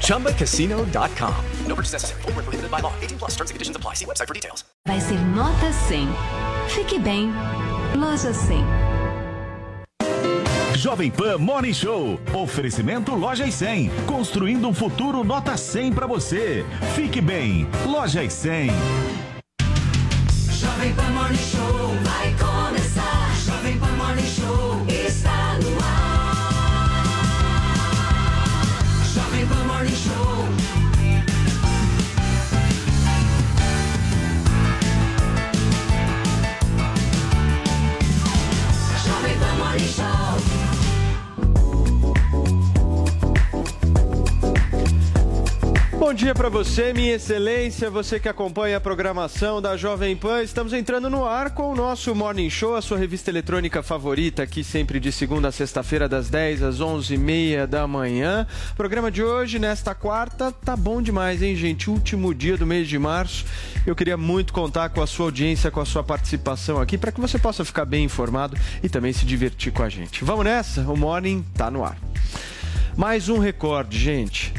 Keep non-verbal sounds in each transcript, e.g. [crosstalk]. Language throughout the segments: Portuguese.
ChumbaCasino.com. No purchase necessary. Full prohibited by law. 18 plus terms and conditions apply. See website for details. Vai ser nota 100. Fique bem. Loja 100. Jovem Pan Morning Show. Oferecimento Loja 100. Construindo um futuro nota 100 para você. Fique bem. Loja 100. Jovem Pan Morning Show Bom dia para você, minha excelência, você que acompanha a programação da Jovem Pan. Estamos entrando no ar com o nosso Morning Show, a sua revista eletrônica favorita, aqui sempre de segunda a sexta-feira, das 10 às 11h30 da manhã. O programa de hoje, nesta quarta, tá bom demais, hein, gente? Último dia do mês de março. Eu queria muito contar com a sua audiência, com a sua participação aqui, para que você possa ficar bem informado e também se divertir com a gente. Vamos nessa? O Morning tá no ar. Mais um recorde, gente.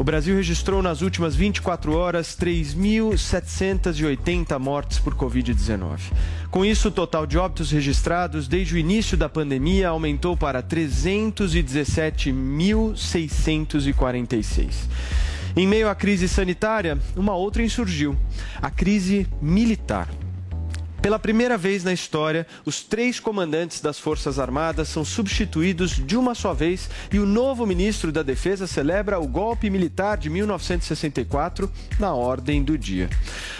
O Brasil registrou nas últimas 24 horas 3.780 mortes por Covid-19. Com isso, o total de óbitos registrados desde o início da pandemia aumentou para 317.646. Em meio à crise sanitária, uma outra insurgiu: a crise militar. Pela primeira vez na história, os três comandantes das Forças Armadas são substituídos de uma só vez e o novo ministro da Defesa celebra o golpe militar de 1964 na ordem do dia.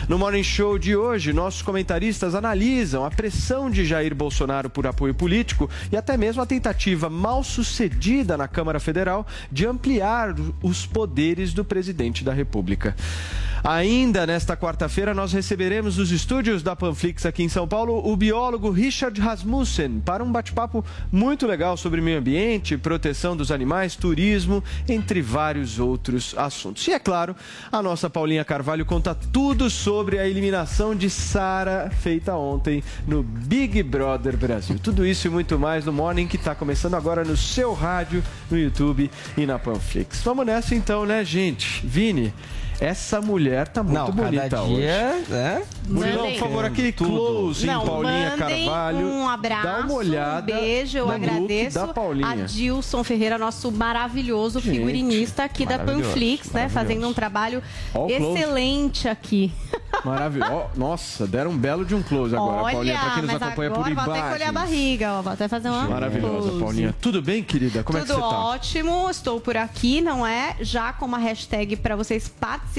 No Morning Show de hoje, nossos comentaristas analisam a pressão de Jair Bolsonaro por apoio político e até mesmo a tentativa mal sucedida na Câmara Federal de ampliar os poderes do presidente da República. Ainda nesta quarta-feira, nós receberemos nos estúdios da Panflix aqui em São Paulo o biólogo Richard Rasmussen para um bate-papo muito legal sobre meio ambiente, proteção dos animais, turismo, entre vários outros assuntos. E é claro, a nossa Paulinha Carvalho conta tudo sobre a eliminação de Sara feita ontem no Big Brother Brasil. Tudo isso e muito mais no Morning que está começando agora no seu rádio, no YouTube e na Panflix. Vamos nessa então, né, gente? Vini. Essa mulher tá muito Não, bonita cada hoje. dia, né? Murilão, por favor, aquele close em Não, Paulinha mandem Carvalho. um abraço, Dá uma olhada um beijo, eu agradeço da Paulinha. a Dilson Ferreira, nosso maravilhoso Gente, figurinista aqui da Panflix, né? Fazendo um trabalho close. excelente aqui. Maravilhoso. Ó, Nossa, deram um belo de um close agora, Olha, Paulinha, pra quem nos acompanha agora por vou até imagens. colher a barriga, ó, vou até fazer uma Maravilhosa, pose. Paulinha. Tudo bem, querida? Como Tudo é que você tá? ótimo, estou por aqui, não é? Já com uma hashtag para vocês participarem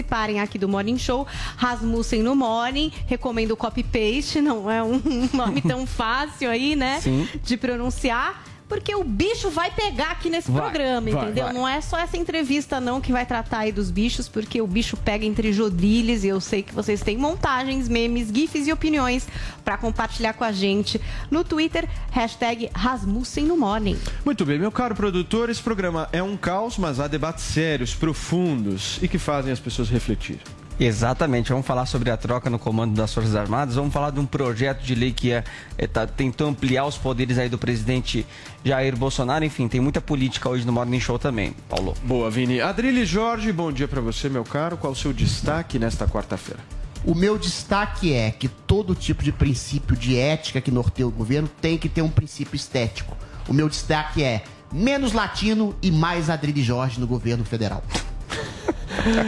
aqui do Morning Show, Rasmussen no Morning. Recomendo o copy-paste, não é um [laughs] nome tão fácil aí, né? Sim. De pronunciar. Porque o bicho vai pegar aqui nesse Vai, programa, vai, entendeu? vai. Não é só essa entrevista, não, que vai tratar aí dos bichos, porque o bicho pega entre jodrilhos e eu sei que vocês têm montagens, memes, gifs e opiniões para compartilhar com a gente no Twitter, hashtag Rasmussen no Morning. Muito bem, meu caro produtor, esse programa é um caos, mas há debates sérios, profundos e que fazem as pessoas refletir. Exatamente, vamos falar sobre a troca no comando das Forças Armadas, vamos falar de um projeto de lei que é, é, tá, tentou ampliar os poderes aí do presidente Jair Bolsonaro, enfim, tem muita política hoje no Morning Show também, Paulo. Boa, Vini. Adrilho Jorge, bom dia pra você, meu caro. Qual o seu destaque nesta quarta-feira? O meu destaque é que todo tipo de princípio de ética que norteia o governo tem que ter um princípio estético. O meu destaque é menos latino e mais Adrilho Jorge no governo federal.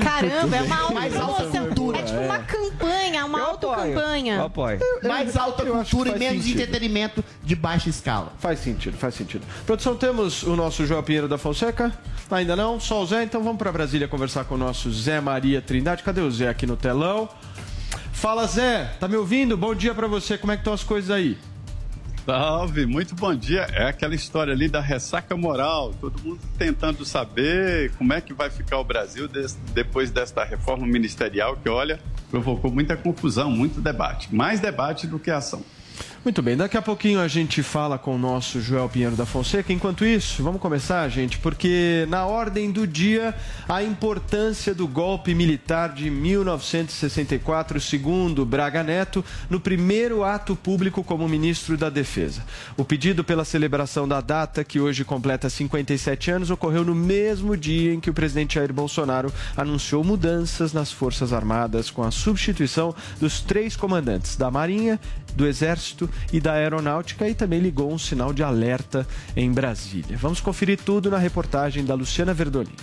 Caramba, é uma Mais alta autopromoção. É tipo é. uma campanha, uma autocampanha. apoio. Mais alta cultura e menos sentido. entretenimento de baixa escala. Faz sentido, faz sentido. Produção, temos o nosso João Pinheiro da Fonseca? Ainda não? Só o Zé? Então vamos pra Brasília conversar com o nosso Zé Maria Trindade. Cadê o Zé aqui no telão? Fala, Zé. Tá me ouvindo? Bom dia pra você. Como é que estão as coisas aí? Salve, muito bom dia. É aquela história ali da ressaca moral, todo mundo tentando saber como é que vai ficar o Brasil depois desta reforma ministerial que, olha, provocou muita confusão, muito debate. Mais debate do que ação. Muito bem, daqui a pouquinho a gente fala com o nosso Joel Pinheiro da Fonseca. Enquanto isso, vamos começar, gente, porque na ordem do dia a importância do golpe militar de 1964, segundo Braga Neto, no primeiro ato público como ministro da Defesa. O pedido pela celebração da data, que hoje completa 57 anos, ocorreu no mesmo dia em que o presidente Jair Bolsonaro anunciou mudanças nas Forças Armadas com a substituição dos três comandantes da Marinha, do Exército e da Aeronáutica e também ligou um sinal de alerta em Brasília. Vamos conferir tudo na reportagem da Luciana Verdolim.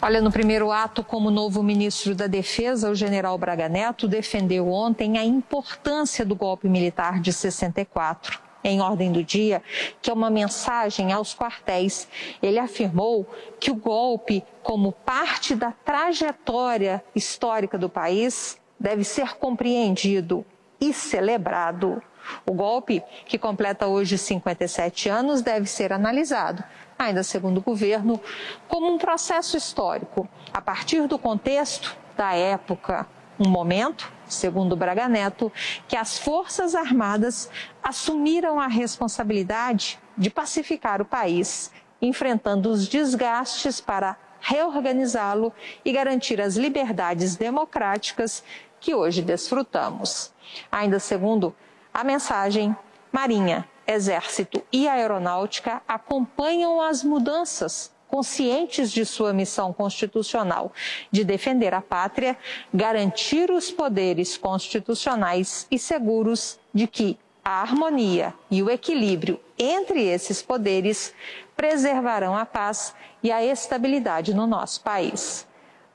Olha, no primeiro ato, como novo ministro da Defesa, o general Braga Neto defendeu ontem a importância do golpe militar de 64. Em ordem do dia, que é uma mensagem aos quartéis. Ele afirmou que o golpe, como parte da trajetória histórica do país, deve ser compreendido e celebrado. O golpe, que completa hoje 57 anos, deve ser analisado, ainda segundo o governo, como um processo histórico, a partir do contexto da época. Um momento, segundo Braga Neto, que as Forças Armadas assumiram a responsabilidade de pacificar o país, enfrentando os desgastes para reorganizá-lo e garantir as liberdades democráticas que hoje desfrutamos. Ainda segundo a mensagem, Marinha, Exército e Aeronáutica acompanham as mudanças, conscientes de sua missão constitucional de defender a pátria, garantir os poderes constitucionais e seguros de que a harmonia e o equilíbrio entre esses poderes preservarão a paz e a estabilidade no nosso país.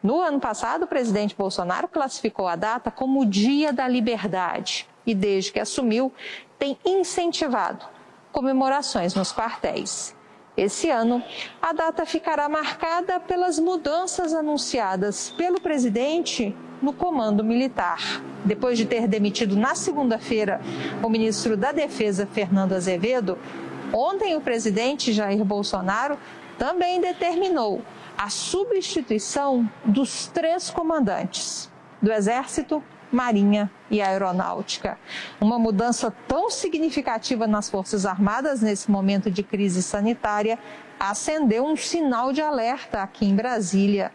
No ano passado, o presidente Bolsonaro classificou a data como o Dia da Liberdade e, desde que assumiu, tem incentivado comemorações nos quartéis. Esse ano, a data ficará marcada pelas mudanças anunciadas pelo presidente no comando militar. Depois de ter demitido na segunda-feira o ministro da Defesa, Fernando Azevedo, ontem o presidente Jair Bolsonaro também determinou a substituição dos três comandantes do Exército, Marinha e Aeronáutica. Uma mudança tão significativa nas Forças Armadas nesse momento de crise sanitária acendeu um sinal de alerta aqui em Brasília.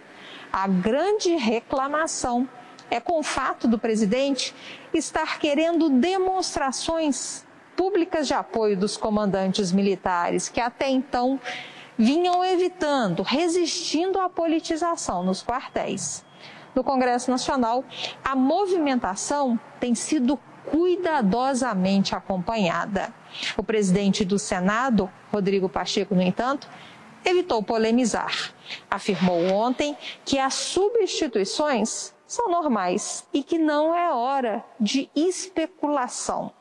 A grande reclamação é com o fato do presidente estar querendo demonstrações públicas de apoio dos comandantes militares que até então vinham evitando, resistindo à politização nos quartéis. No Congresso Nacional, a movimentação tem sido cuidadosamente acompanhada. O presidente do Senado, Rodrigo Pacheco, no entanto, evitou polemizar. Afirmou ontem que as substituições são normais e que não é hora de especulação.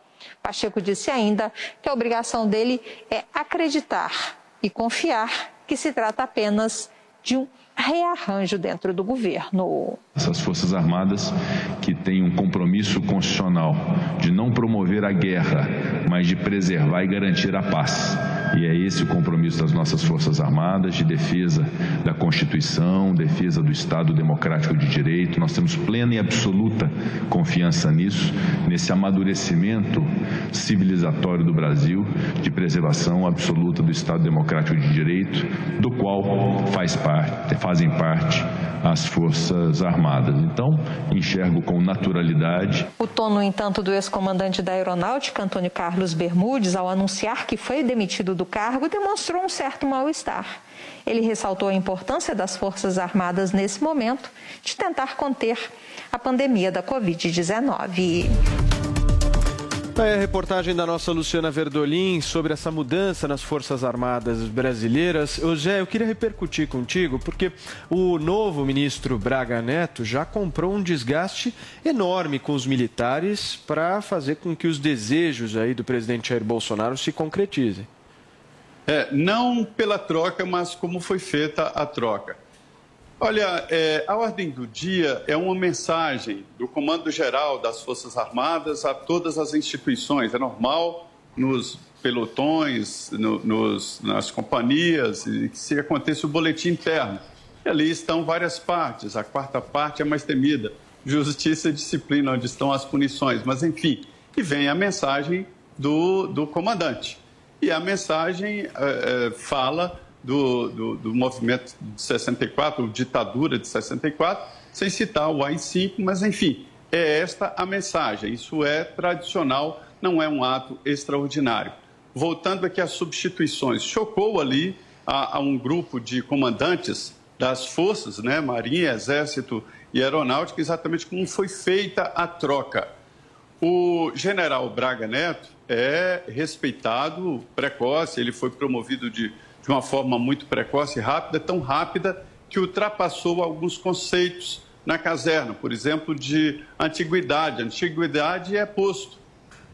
Pacheco disse ainda que a obrigação dele é acreditar e confiar que se trata apenas de um rearranjo dentro do governo. Essas Forças Armadas que têm um compromisso constitucional de não promover a guerra, mas de preservar e garantir a paz. E é esse o compromisso das nossas Forças Armadas de defesa da Constituição, defesa do Estado Democrático de Direito. Nós temos plena e absoluta confiança nisso, nesse amadurecimento civilizatório do Brasil de preservação absoluta do Estado Democrático de Direito, do qual faz parte, fazem parte as Forças Armadas. Então, enxergo com naturalidade O tom, no entanto, do ex-comandante da Aeronáutica, Antônio Carlos Bermudes, ao anunciar que foi demitido do cargo, demonstrou um certo mal-estar. Ele ressaltou a importância das Forças Armadas nesse momento de tentar conter a pandemia da Covid-19. É a reportagem da nossa Luciana Verdolim sobre essa mudança nas Forças Armadas brasileiras. Zé, eu queria repercutir contigo, porque o novo ministro Braga Neto já comprou um desgaste enorme com os militares para fazer com que os desejos aí do presidente Jair Bolsonaro se concretizem. É, não pela troca, mas como foi feita a troca. Olha, é, a ordem do dia é uma mensagem do Comando Geral das Forças Armadas a todas as instituições. É normal nos pelotões, no, nos, nas companhias, que se aconteça o boletim interno. E ali estão várias partes, a quarta parte é mais temida, justiça e disciplina, onde estão as punições, mas enfim, e vem a mensagem do, do comandante. E a mensagem eh, eh, fala do, do, do movimento de 64, ditadura de 64, sem citar o AI-5, mas enfim, é esta a mensagem. Isso é tradicional, não é um ato extraordinário. Voltando aqui às substituições, chocou ali a, a um grupo de comandantes das forças, né, Marinha, Exército e Aeronáutica, exatamente como foi feita a troca. O general Braga Neto é respeitado, precoce, ele foi promovido de, de uma forma muito precoce e rápida, tão rápida que ultrapassou alguns conceitos na caserna, por exemplo, de antiguidade. Antiguidade é posto.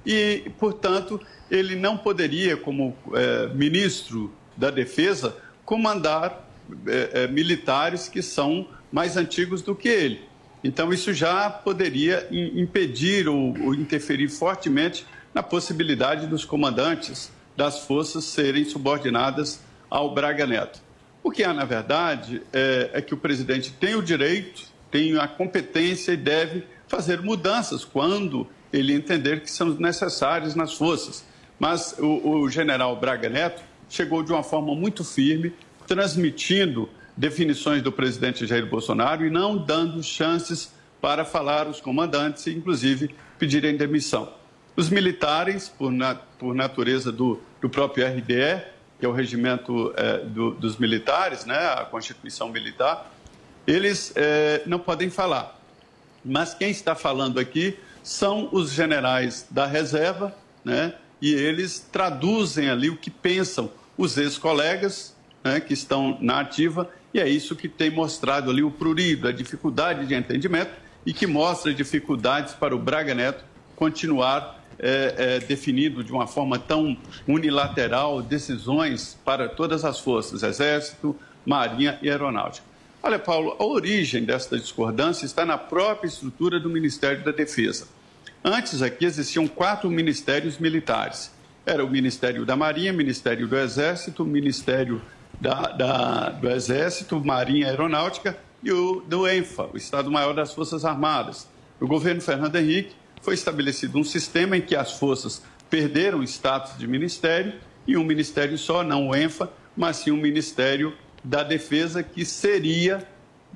E, portanto, ele não poderia, como é, ministro da Defesa, comandar é, é, militares que são mais antigos do que ele. Então, isso já poderia impedir ou, ou interferir fortemente na possibilidade dos comandantes das forças serem subordinadas ao Braga Neto. O que há, na verdade, é, é, que o presidente tem o direito, tem a competência e deve fazer mudanças quando ele entender que são necessárias nas forças. Mas o, o general Braga Neto chegou de uma forma muito firme, transmitindo definições do presidente Jair Bolsonaro e não dando chances para falar os comandantes inclusive, pedirem demissão. Os militares, por, na, por natureza do, do, próprio RDE, que é o regimento é, do, dos militares, né, a Constituição Militar, eles é, não podem falar. Mas quem está falando aqui são os generais da reserva, né, e eles traduzem ali o que pensam os ex-colegas né, que estão na ativa e é isso que tem mostrado ali o prurido, a dificuldade de entendimento e que mostra dificuldades para o Braga Neto continuar é, é, definido de uma forma tão unilateral decisões para todas as forças, Exército, Marinha e Aeronáutica. Olha, Paulo, a origem desta discordância está na própria estrutura do Ministério da Defesa. Antes aqui existiam quatro ministérios militares. Era o Ministério da Marinha, Ministério do Exército, Ministério da, da, do Exército, Marinha Aeronáutica e o do ENFA, o Estado-Maior das Forças Armadas. No governo Fernando Henrique foi estabelecido um sistema em que as forças perderam o status de ministério e um ministério só, não o ENFA, mas sim um Ministério da Defesa que seria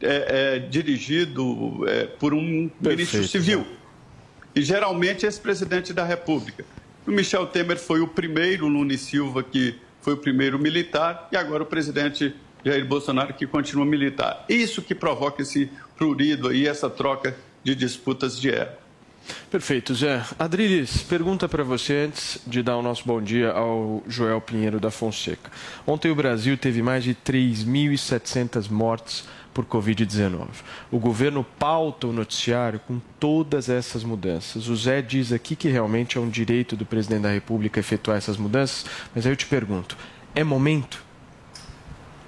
é, é, dirigido é, por um Perfeito, ministro civil. E geralmente esse presidente da República. O Michel Temer foi o primeiro, Lune Silva, que foi o primeiro militar, e agora o presidente Jair Bolsonaro, que continua militar. Isso que provoca esse prurido aí, essa troca de disputas de ego. Perfeito, Zé. Adriles, pergunta para você antes de dar o nosso bom dia ao Joel Pinheiro da Fonseca. Ontem o Brasil teve mais de 3.700 mortes por Covid-19. O governo pauta o noticiário com todas essas mudanças. O Zé diz aqui que realmente é um direito do presidente da República efetuar essas mudanças, mas aí eu te pergunto: é momento?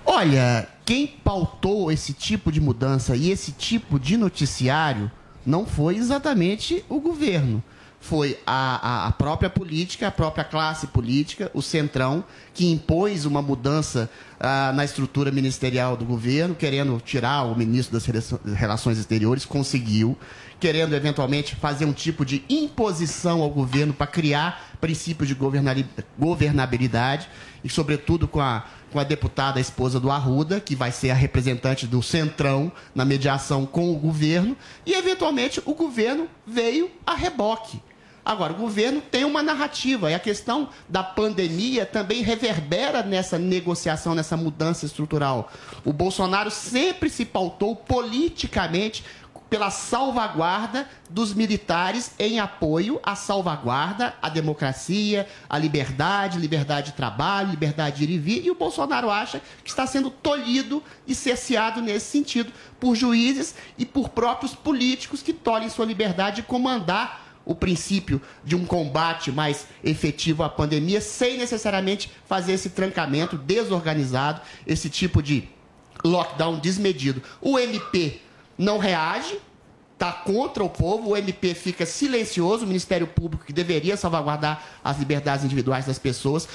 Olha, quem pautou esse tipo de mudança e esse tipo de noticiário não foi exatamente o governo. Foi a, a, a, própria política, a própria classe política, o Centrão, que impôs uma mudança ah, na estrutura ministerial do governo, querendo tirar o ministro das Relações Exteriores, conseguiu, querendo eventualmente fazer um tipo de imposição ao governo para criar princípios de governabilidade, e sobretudo com a, com a deputada a esposa do Arruda, que vai ser a representante do Centrão na mediação com o governo, e eventualmente o governo veio a reboque Agora, o governo tem uma narrativa e a questão da pandemia também reverbera nessa negociação, nessa mudança estrutural. O Bolsonaro sempre se pautou politicamente pela salvaguarda dos militares em apoio à salvaguarda, à democracia, à liberdade, liberdade de trabalho, liberdade de ir e vir, e o Bolsonaro acha que está sendo tolhido e cerceado nesse sentido por juízes e por próprios políticos que tolhem sua liberdade de comandar o princípio de um combate mais efetivo à pandemia, sem necessariamente fazer esse trancamento desorganizado, esse tipo de lockdown desmedido. O MP não reage, está contra o povo, o MP fica silencioso, o Ministério Público, que deveria salvaguardar as liberdades individuais das pessoas,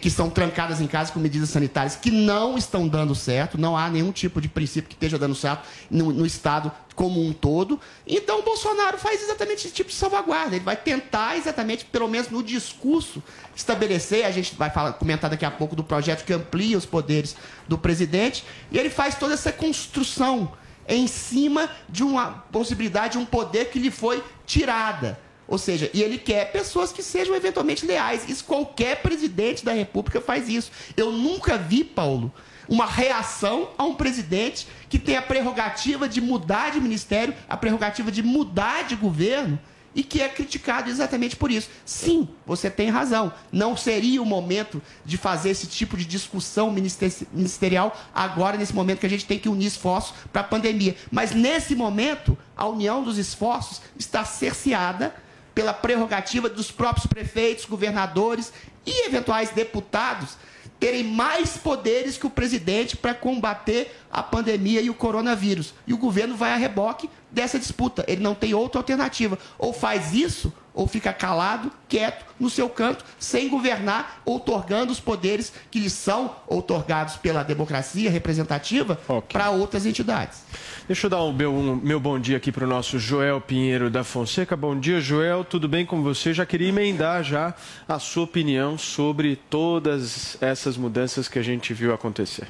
que estão trancadas em casa com medidas sanitárias que não estão dando certo, não há nenhum tipo de princípio que esteja dando certo no, no Estado como um todo. Então, o Bolsonaro faz exatamente esse tipo de salvaguarda. Ele vai tentar, exatamente, pelo menos no discurso, estabelecer. A gente vai falar, comentar daqui a pouco do projeto que amplia os poderes do presidente. E ele faz toda essa construção em cima de uma possibilidade, de um poder que lhe foi tirada. Ou seja, e ele quer pessoas que sejam eventualmente leais. Isso qualquer presidente da República faz isso. Eu nunca vi, Paulo, uma reação a um presidente que tem a prerrogativa de mudar de ministério, a prerrogativa de mudar de governo e que é criticado exatamente por isso. Sim, você tem razão. Não seria o momento de fazer esse tipo de discussão minister- ministerial agora, nesse momento que a gente tem que unir esforços para a pandemia. Mas nesse momento, a união dos esforços está cerceada pela prerrogativa dos próprios prefeitos, governadores e eventuais deputados terem mais poderes que o presidente para combater a pandemia e o coronavírus. E o governo vai a reboque dessa disputa. Ele não tem outra alternativa. Ou faz isso, ou fica calado, quieto, no seu canto, sem governar, outorgando os poderes que lhe são outorgados pela democracia representativa para outras entidades. Deixa eu dar o meu, um- meu bom dia aqui para o nosso Joel Pinheiro da Fonseca. Bom dia, Joel. Tudo bem com você? Já queria emendar já a sua opinião sobre todas essas mudanças que a gente viu acontecer.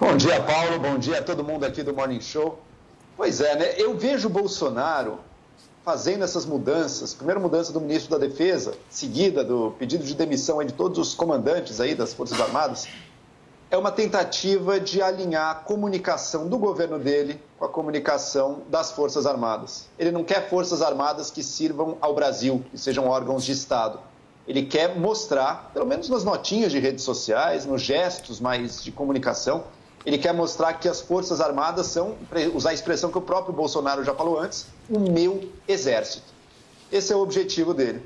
Bom dia, Paulo. Bom dia a todo mundo aqui do Morning Show. Pois é, né? Eu vejo o Bolsonaro fazendo essas mudanças. Primeira mudança do ministro da Defesa, seguida do pedido de demissão de todos os comandantes aí das Forças Armadas. É uma tentativa de alinhar a comunicação do governo dele com a comunicação das Forças Armadas. Ele não quer Forças Armadas que sirvam ao Brasil, que sejam órgãos de Estado. Ele quer mostrar, pelo menos nas notinhas de redes sociais, nos gestos mais de comunicação, ele quer mostrar que as Forças Armadas são, usar a expressão que o próprio Bolsonaro já falou antes, o meu exército. Esse é o objetivo dele.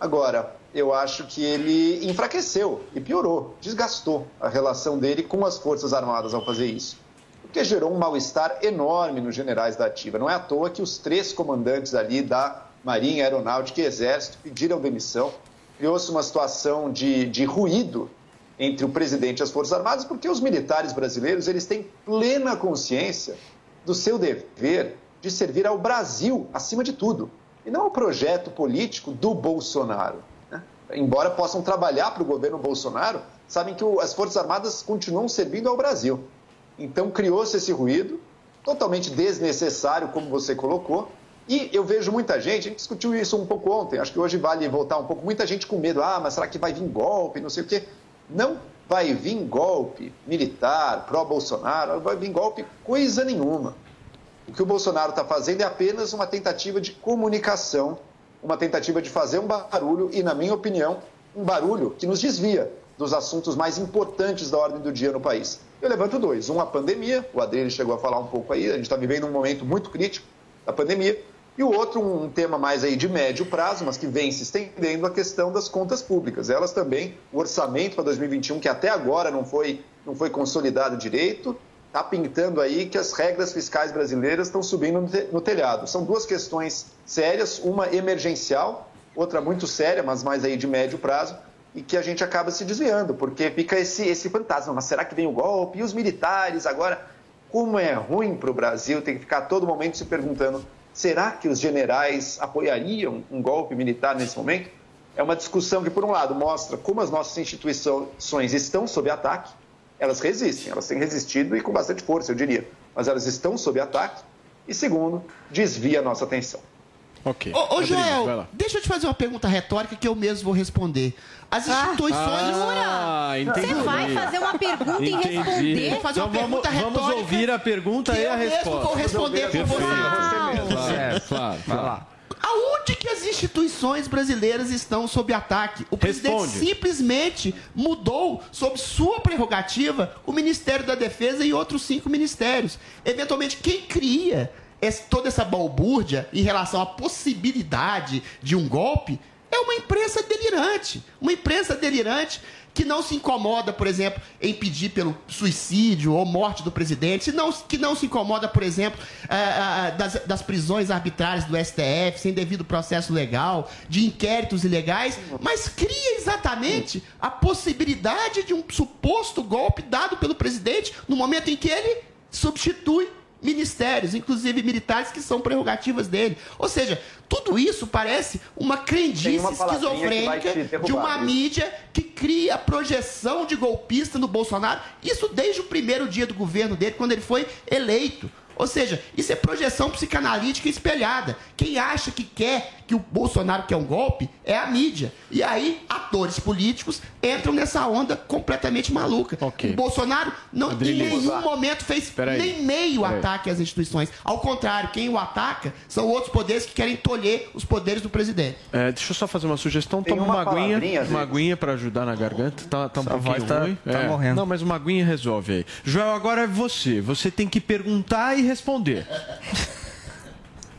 Agora, eu acho que ele enfraqueceu e piorou, desgastou a relação dele com as Forças Armadas ao fazer isso. Porque gerou um mal-estar enorme nos generais da Ativa. Não é à toa que os três comandantes ali da Marinha, Aeronáutica e Exército pediram demissão. Criou-se uma situação de, de ruído entre o presidente e as Forças Armadas, porque os militares brasileiros eles têm plena consciência do seu dever de servir ao Brasil acima de tudo, e não ao projeto político do Bolsonaro. né? Embora possam trabalhar para o governo Bolsonaro, sabem que as Forças Armadas continuam servindo ao Brasil. Então criou-se esse ruído, totalmente desnecessário, como você colocou, e eu vejo muita gente, a gente discutiu isso um pouco ontem, acho que hoje vale voltar um pouco, muita gente com medo, ah, mas será que vai vir golpe, não sei o quê. Não vai vir golpe militar, pró-Bolsonaro, não vai vir golpe coisa nenhuma. O que o Bolsonaro está fazendo é apenas uma tentativa de comunicação, uma tentativa de fazer um barulho e, na minha opinião, um barulho que nos desvia dos assuntos mais importantes da ordem do dia no país. Eu levanto dois. Um, a pandemia, o Adriano chegou a falar um pouco aí, a gente está vivendo um momento muito crítico da pandemia. E o outro, um tema mais aí de médio prazo, mas que vem se estendendo, a questão das contas públicas. Elas também, o orçamento para 2021, que até agora não foi, não foi consolidado direito, está pintando aí que as regras fiscais brasileiras estão subindo no te- no telhado. São duas questões sérias, uma emergencial, outra muito séria, mas mais aí de médio prazo, e que a gente acaba se desviando, porque fica esse, esse fantasma, mas será que vem o golpe? E os militares agora? Como é ruim para o Brasil, tem que ficar todo momento se perguntando, será que os generais apoiariam um golpe militar nesse momento? É uma discussão que, por um lado, mostra como as nossas instituições estão sob ataque, elas resistem, elas têm resistido e com bastante força, eu diria, mas elas estão sob ataque, e segundo, desvia a nossa atenção. Ok. Ô, ô Rodrigo, Joel, deixa eu te fazer uma pergunta retórica que eu mesmo vou responder. As instituições. Ah, entendi. Você vai fazer uma pergunta e Entendi. responder? Vou fazer uma Então vamos, pergunta vamos retórica ouvir a pergunta e a eu mesmo resposta. vou responder por Perfeito. você. Claro, claro, Vai lá. Aonde que as instituições brasileiras estão sob ataque? O presidente Responde. simplesmente mudou, sob sua prerrogativa, o Ministério da Defesa e outros cinco ministérios. Eventualmente, quem cria esse- toda essa balbúrdia em relação à possibilidade de um golpe é uma imprensa delirante. Uma imprensa delirante que não se incomoda, por exemplo, em pedir pelo suicídio ou morte do presidente, não, que não se incomoda, por exemplo, ah, ah, das, das prisões arbitrárias do STF, sem devido processo legal, de inquéritos ilegais, mas cria exatamente a possibilidade de um suposto golpe dado pelo presidente no momento em que ele substitui ministérios, inclusive militares, que são prerrogativas dele. Ou seja, tudo isso parece uma crendice uma esquizofrênica de uma mídia que cria projeção de golpista no Bolsonaro. Isso desde o primeiro dia do governo dele, quando ele foi eleito. Ou seja, isso é projeção psicanalítica espelhada. Quem acha que quer que o Bolsonaro quer um golpe é a mídia. E aí, atores políticos entram nessa onda completamente maluca. O Bolsonaro não, em nenhum momento fez Peraí. nem meio Peraí. ataque às instituições. Ao contrário, quem o ataca são outros poderes que querem tolher os poderes do presidente. É, deixa eu só fazer uma sugestão. Tem Toma uma uma aguinha, uma aguinha para ajudar na garganta. Tá, tá um Essa pouquinho tá- ruim. tá É. morrendo. Não, mas uma aguinha resolve aí. Joel, agora é você. Você tem que perguntar e responder. [laughs]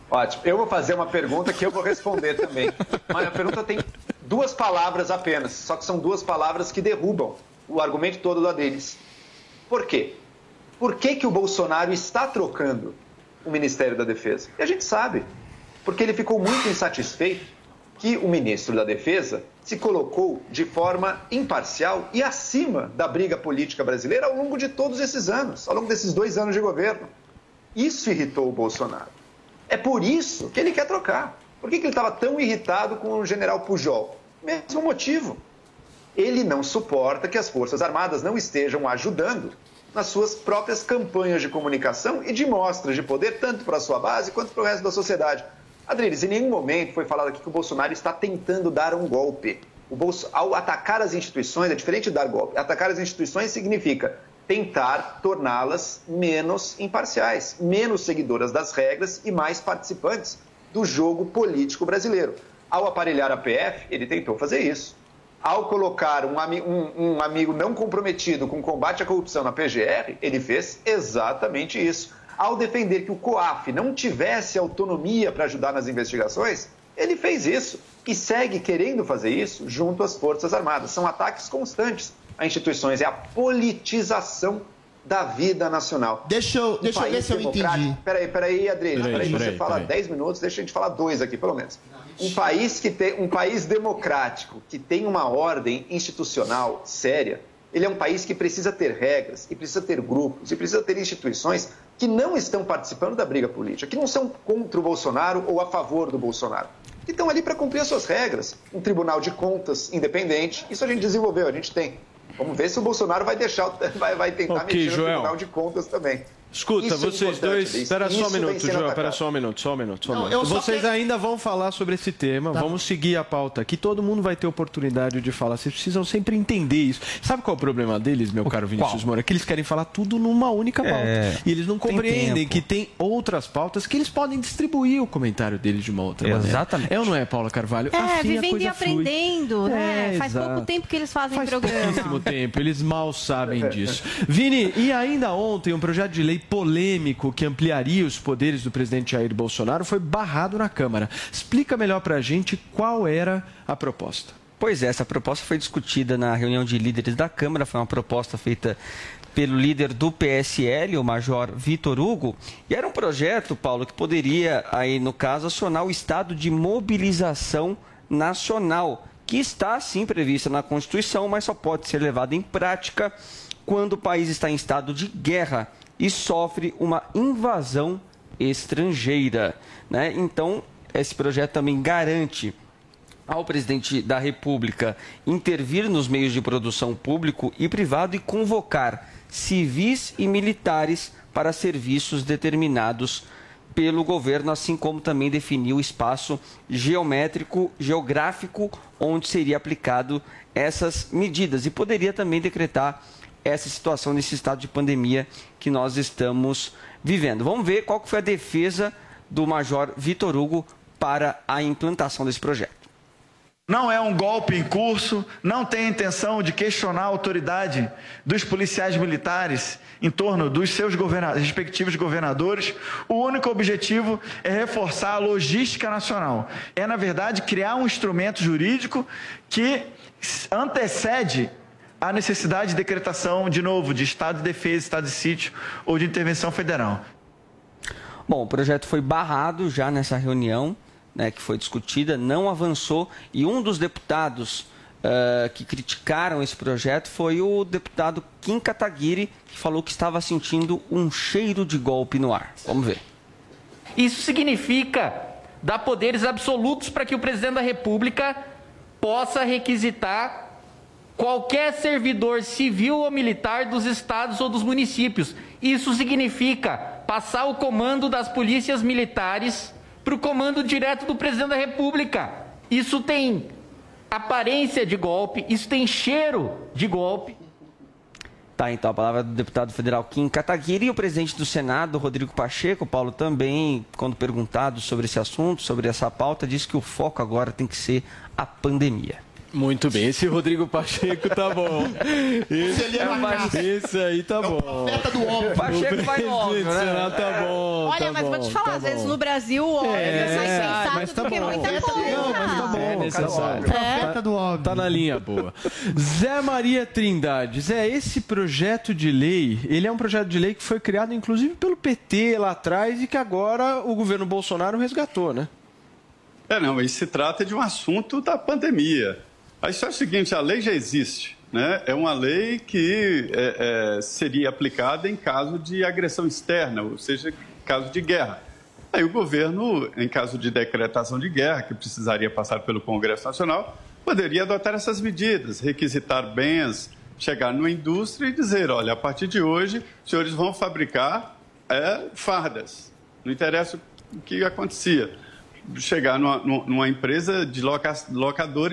Ótimo. Eu vou fazer uma pergunta que eu vou responder também. Mas a pergunta tem duas palavras apenas, só que são duas palavras que derrubam o argumento todo lá deles. Por quê? Por que, que o Bolsonaro está trocando o Ministério da Defesa? E a gente sabe. Porque ele ficou muito insatisfeito que o ministro da Defesa se colocou de forma imparcial e acima da briga política brasileira ao longo de todos esses anos, ao longo desses dois anos de governo. Isso irritou o Bolsonaro. É por isso que ele quer trocar. Por que, que ele estava tão irritado com o general Pujol? Mesmo motivo. Ele não suporta que as Forças Armadas não estejam ajudando nas suas próprias campanhas de comunicação e de mostras de poder, tanto para a sua base quanto para o resto da sociedade. Adriles, em nenhum momento foi falado aqui que o Bolsonaro está tentando dar um golpe. O Bolso... Ao atacar as instituições, é diferente de dar golpe. Atacar as instituições significa tentar torná-las menos imparciais, menos seguidoras das regras e mais participantes do jogo político brasileiro. Ao aparelhar a PF, ele tentou fazer isso. Ao colocar um, ami- um- um amigo não comprometido com o combate à corrupção na PGR, ele fez exatamente isso. Ao defender que o COAF não tivesse autonomia para ajudar nas investigações, ele fez isso e segue querendo fazer isso junto às Forças Armadas. São ataques constantes a instituições, é a politização da vida nacional. Deixa eu, Um deixa eu ver se eu entendi. Peraí, peraí, Adriano. Peraí, Peraí, você peraí, fala peraí. 10 minutos, deixa a gente falar dois aqui, pelo menos. Um país que tem um país democrático, que tem uma ordem institucional séria, ele é um país que precisa ter regras, e precisa ter grupos, e precisa ter instituições que não estão participando da briga política, que não são contra o Bolsonaro ou a favor do Bolsonaro. Que estão ali para cumprir as suas regras. Um tribunal de contas independente, isso a gente desenvolveu, a gente tem. Vamos ver se o Bolsonaro vai deixar, [laughs] vai, vai tentar Ok, mexer no Joel. Tribunal de Contas também. Escuta, Isso é vocês importante, dois. Espera só um minuto, Joel. Espera só um minuto, só um minuto. Só um Não, minuto. Vocês quero- ainda vão falar sobre esse tema. Tá. Vamos seguir a pauta aqui. Todo mundo vai ter oportunidade de falar. Vocês precisam sempre entender isso. Sabe qual é o problema deles, meu caro Vinícius Moura? Que eles querem falar tudo numa única pauta. É, e eles não tem compreendem tempo. que tem outras pautas que eles podem distribuir o comentário deles de uma outra maneira. Exatamente. É ou não é, Paula Carvalho? É, Assim vivendo e aprendendo, né? É, Faz exato. pouco tempo que eles fazem Faz programa. pouquíssimo tempo, eles mal sabem disso. Vini, e ainda ontem um projeto de lei polêmico que ampliaria os poderes do presidente Jair Bolsonaro foi barrado na Câmara. Explica melhor pra gente qual era a proposta. Pois é, essa proposta foi discutida na reunião de líderes da Câmara, foi uma proposta feita pelo líder do PSL, o Major Vitor Hugo, e era um projeto, Paulo, que poderia, aí no caso, acionar o estado de mobilização nacional, que está sim prevista na Constituição, mas só pode ser levada em prática quando o país está em estado de guerra e sofre uma invasão estrangeira. Né? Então, esse projeto também garante ao presidente da República intervir nos meios de produção público e privado e convocar civis e militares para serviços determinados pelo governo, assim como também definir o espaço geométrico, geográfico onde seria aplicado essas medidas e poderia também decretar essa situação nesse estado de pandemia que nós estamos vivendo. Vamos ver qual foi a defesa do Major Vitor Hugo para a implantação desse projeto. Não é um golpe em curso, não tem intenção de questionar a autoridade dos policiais militares em torno dos seus governa respectivos governadores. O único objetivo é reforçar a logística nacional. É, na verdade, criar um instrumento jurídico que antecede a necessidade de decretação, de novo, de estado de defesa, estado de sítio ou de intervenção federal. Bom, o projeto foi barrado já nessa reunião né, que foi discutida, não avançou e um dos deputados uh, que criticaram esse projeto foi o deputado Kim Kataguiri, que falou que estava sentindo um cheiro de golpe no ar. Vamos ver. Isso significa dar poderes absolutos para que o presidente da República possa requisitar qualquer servidor civil ou militar dos estados ou dos municípios. Isso significa passar o comando das polícias militares para o comando direto do presidente da República. Isso tem aparência de golpe, isso tem cheiro de golpe. Tá, então a palavra do deputado federal Kim Kataguiri e o presidente do Senado, Rodrigo Pacheco, Paulo também, quando perguntado sobre esse assunto, sobre essa pauta, disse que o foco agora tem que ser a pandemia. Muito bem, esse Rodrigo Pacheco tá bom. [laughs] Esse, ele é é esse aí tá bom. profeta do óbvio. Pacheco vai no óbvio, né? Tá bom. Olha, tá mas bom, vou te falar, tá às vezes bom. no Brasil o óbvio é, mais mas sensado tá do que muita coisa. Não, mas tá bom. É necessário. Profeta do óbvio. Tá na linha boa. Zé Maria Trindade. Zé, esse projeto de lei, ele é um projeto de lei que foi criado inclusive pelo PT lá atrás e que agora o governo Bolsonaro resgatou, né? É, não, isso se trata de um assunto da pandemia. A história é a seguinte, a lei já existe, né? É uma lei que é, é, seria aplicada em caso de agressão externa, ou seja, caso de guerra. Aí o governo, em caso de decretação de guerra, que precisaria passar pelo Congresso Nacional, poderia adotar essas medidas, requisitar bens, chegar numa indústria e dizer, olha, a partir de hoje, os senhores vão fabricar é, fardas. Não interessa o que acontecia chegar numa, numa empresa de loca,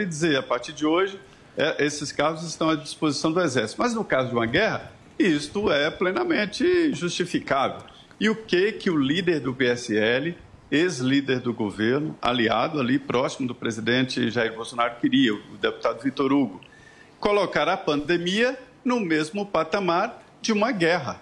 e dizer, a partir de hoje, é, esses carros estão à disposição do Exército. Mas no caso de uma guerra, isto é plenamente justificável. E o que que o líder do PSL, ex-líder do governo, aliado ali próximo do presidente Jair Bolsonaro, queria, o deputado Vitor Hugo? Colocar a pandemia no mesmo patamar de uma guerra.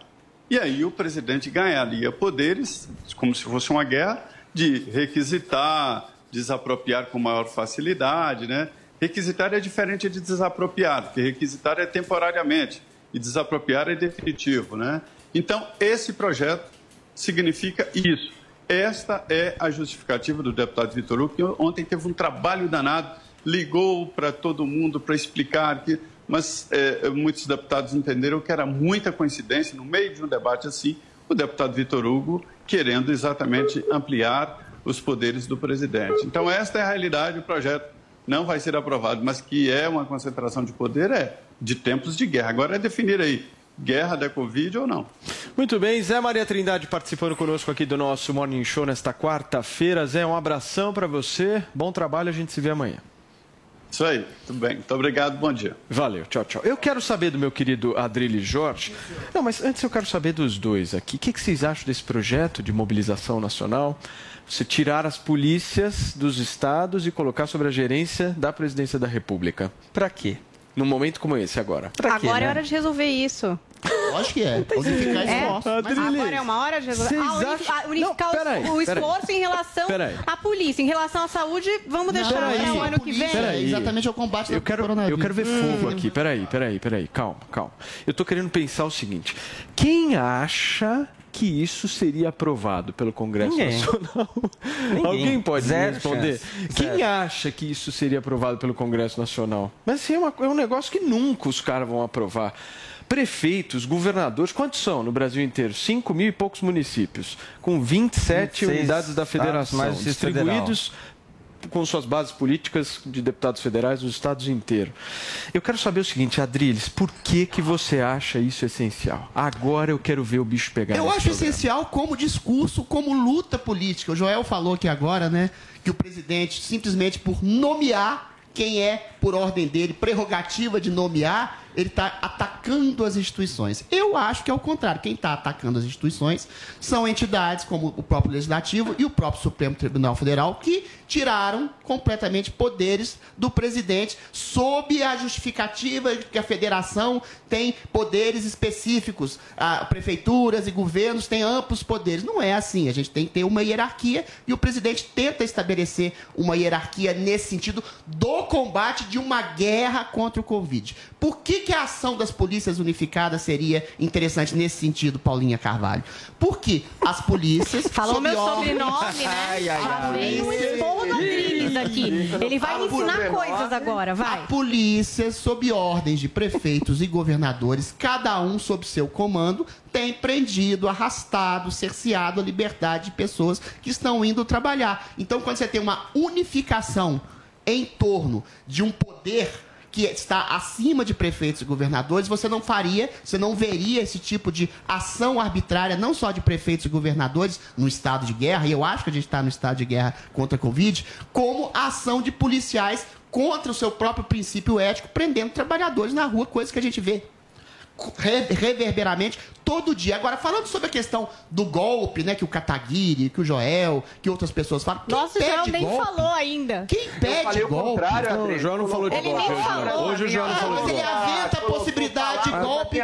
E aí o presidente ganharia poderes, como se fosse uma guerra, de requisitar, desapropriar com maior facilidade, né? Requisitar é diferente de desapropriar, porque requisitar é temporariamente e desapropriar é definitivo, né? Então, esse projeto significa isso. Esta é a justificativa do deputado Vitor Hugo, que ontem teve um trabalho danado, ligou para todo mundo para explicar que, mas é, muitos deputados entenderam que era muita coincidência, no meio de um debate assim, o deputado Vitor Hugo querendo exatamente ampliar os poderes do presidente. Então, esta é a realidade, o projeto não vai ser aprovado, mas que é uma concentração de poder, é de tempos de guerra. Agora é definir aí, guerra da Covid ou não. Muito bem, Zé Maria Trindade participando conosco aqui do nosso Morning Show nesta quarta-feira. Zé, um abração para você, bom trabalho, a gente se vê amanhã. Isso aí, tudo bem. Muito obrigado, bom dia. Valeu, tchau, tchau. Eu quero saber do meu querido Adrilho Jorge. Não, mas antes eu quero saber dos dois aqui. O que, que vocês acham desse projeto de mobilização nacional? Você tirar as polícias dos estados e colocar sobre a gerência da presidência da República. Para quê? Num momento como esse agora. Pra quê, Agora né? é hora de resolver isso. Lógico que é. Unificar É, esforços. mas agora é uma hora de resolver. Ah, unif- acham- ah, unificar Não, o- peraí, o peraí. esforço em relação Peraí. à polícia. Em relação à saúde, vamos deixar peraí. para o ano que vem. É exatamente o combate Eu quero, coronavírus. eu quero ver fogo aqui. Peraí, peraí, peraí. Calma, calma. Eu tô querendo pensar o seguinte. Quem acha que isso seria aprovado pelo Congresso Ninguém. Nacional? [laughs] Ninguém. Alguém pode Zero responder? chance. Quem Zero. acha que isso seria aprovado pelo Congresso Nacional? Mas assim, é, uma- é um negócio que nunca os caras vão aprovar. Prefeitos, governadores, quantos são no Brasil inteiro? 5 mil e poucos municípios, com 27 26 unidades da federação, Distrito Federal. Com suas bases políticas de deputados federais nos estados inteiros. Eu quero saber o seguinte, Adriles, por que que você acha isso essencial? Agora eu quero ver o bicho pegar. Eu acho programa. essencial como discurso, como luta política. O Joel falou aqui agora, né, que o presidente, simplesmente por nomear quem é, por ordem dele, prerrogativa de nomear, ele está atacando as instituições. Eu acho que é o contrário. Quem está atacando as instituições são entidades como o próprio Legislativo e o próprio Supremo Tribunal Federal que tiraram completamente poderes do presidente sob a justificativa de que a federação tem poderes específicos. A prefeituras e governos têm amplos poderes. Não é assim. A gente tem que ter uma hierarquia e o presidente tenta estabelecer uma hierarquia nesse sentido do combate de uma guerra contra o Covid. Por que, que a ação das polícias unificadas seria interessante nesse sentido, Paulinha Carvalho? Porque as polícias. [laughs] Falou meu sobrenome, né? Ai, ai, um Adriles aqui. Ele vai me ensinar coisas agora, vai. A polícia, sob ordens de prefeitos e governadores, cada um sob seu comando, tem prendido, arrastado, cerceado a liberdade de pessoas que estão indo trabalhar. Então, quando você tem uma unificação em torno de um poder que está acima de prefeitos e governadores, você não faria, você não veria esse tipo de ação arbitrária, não só de prefeitos e governadores no estado de guerra, e eu acho que a gente está no estado de guerra contra a Covid, como a ação de policiais contra o seu próprio princípio ético, prendendo trabalhadores na rua, coisa que a gente vê re- reverberamente todo dia. Agora, falando sobre a questão do golpe, né, que o Kataguiri, que o Joel, que outras pessoas falam. Quem Nossa, o Joel pede nem golpe? falou ainda. Quem pede golpe? Não, o João não falou de Ele golpe. nem hoje, não. falou. Hoje o João não falou Mas de ele golpe. aventa a possibilidade de golpe.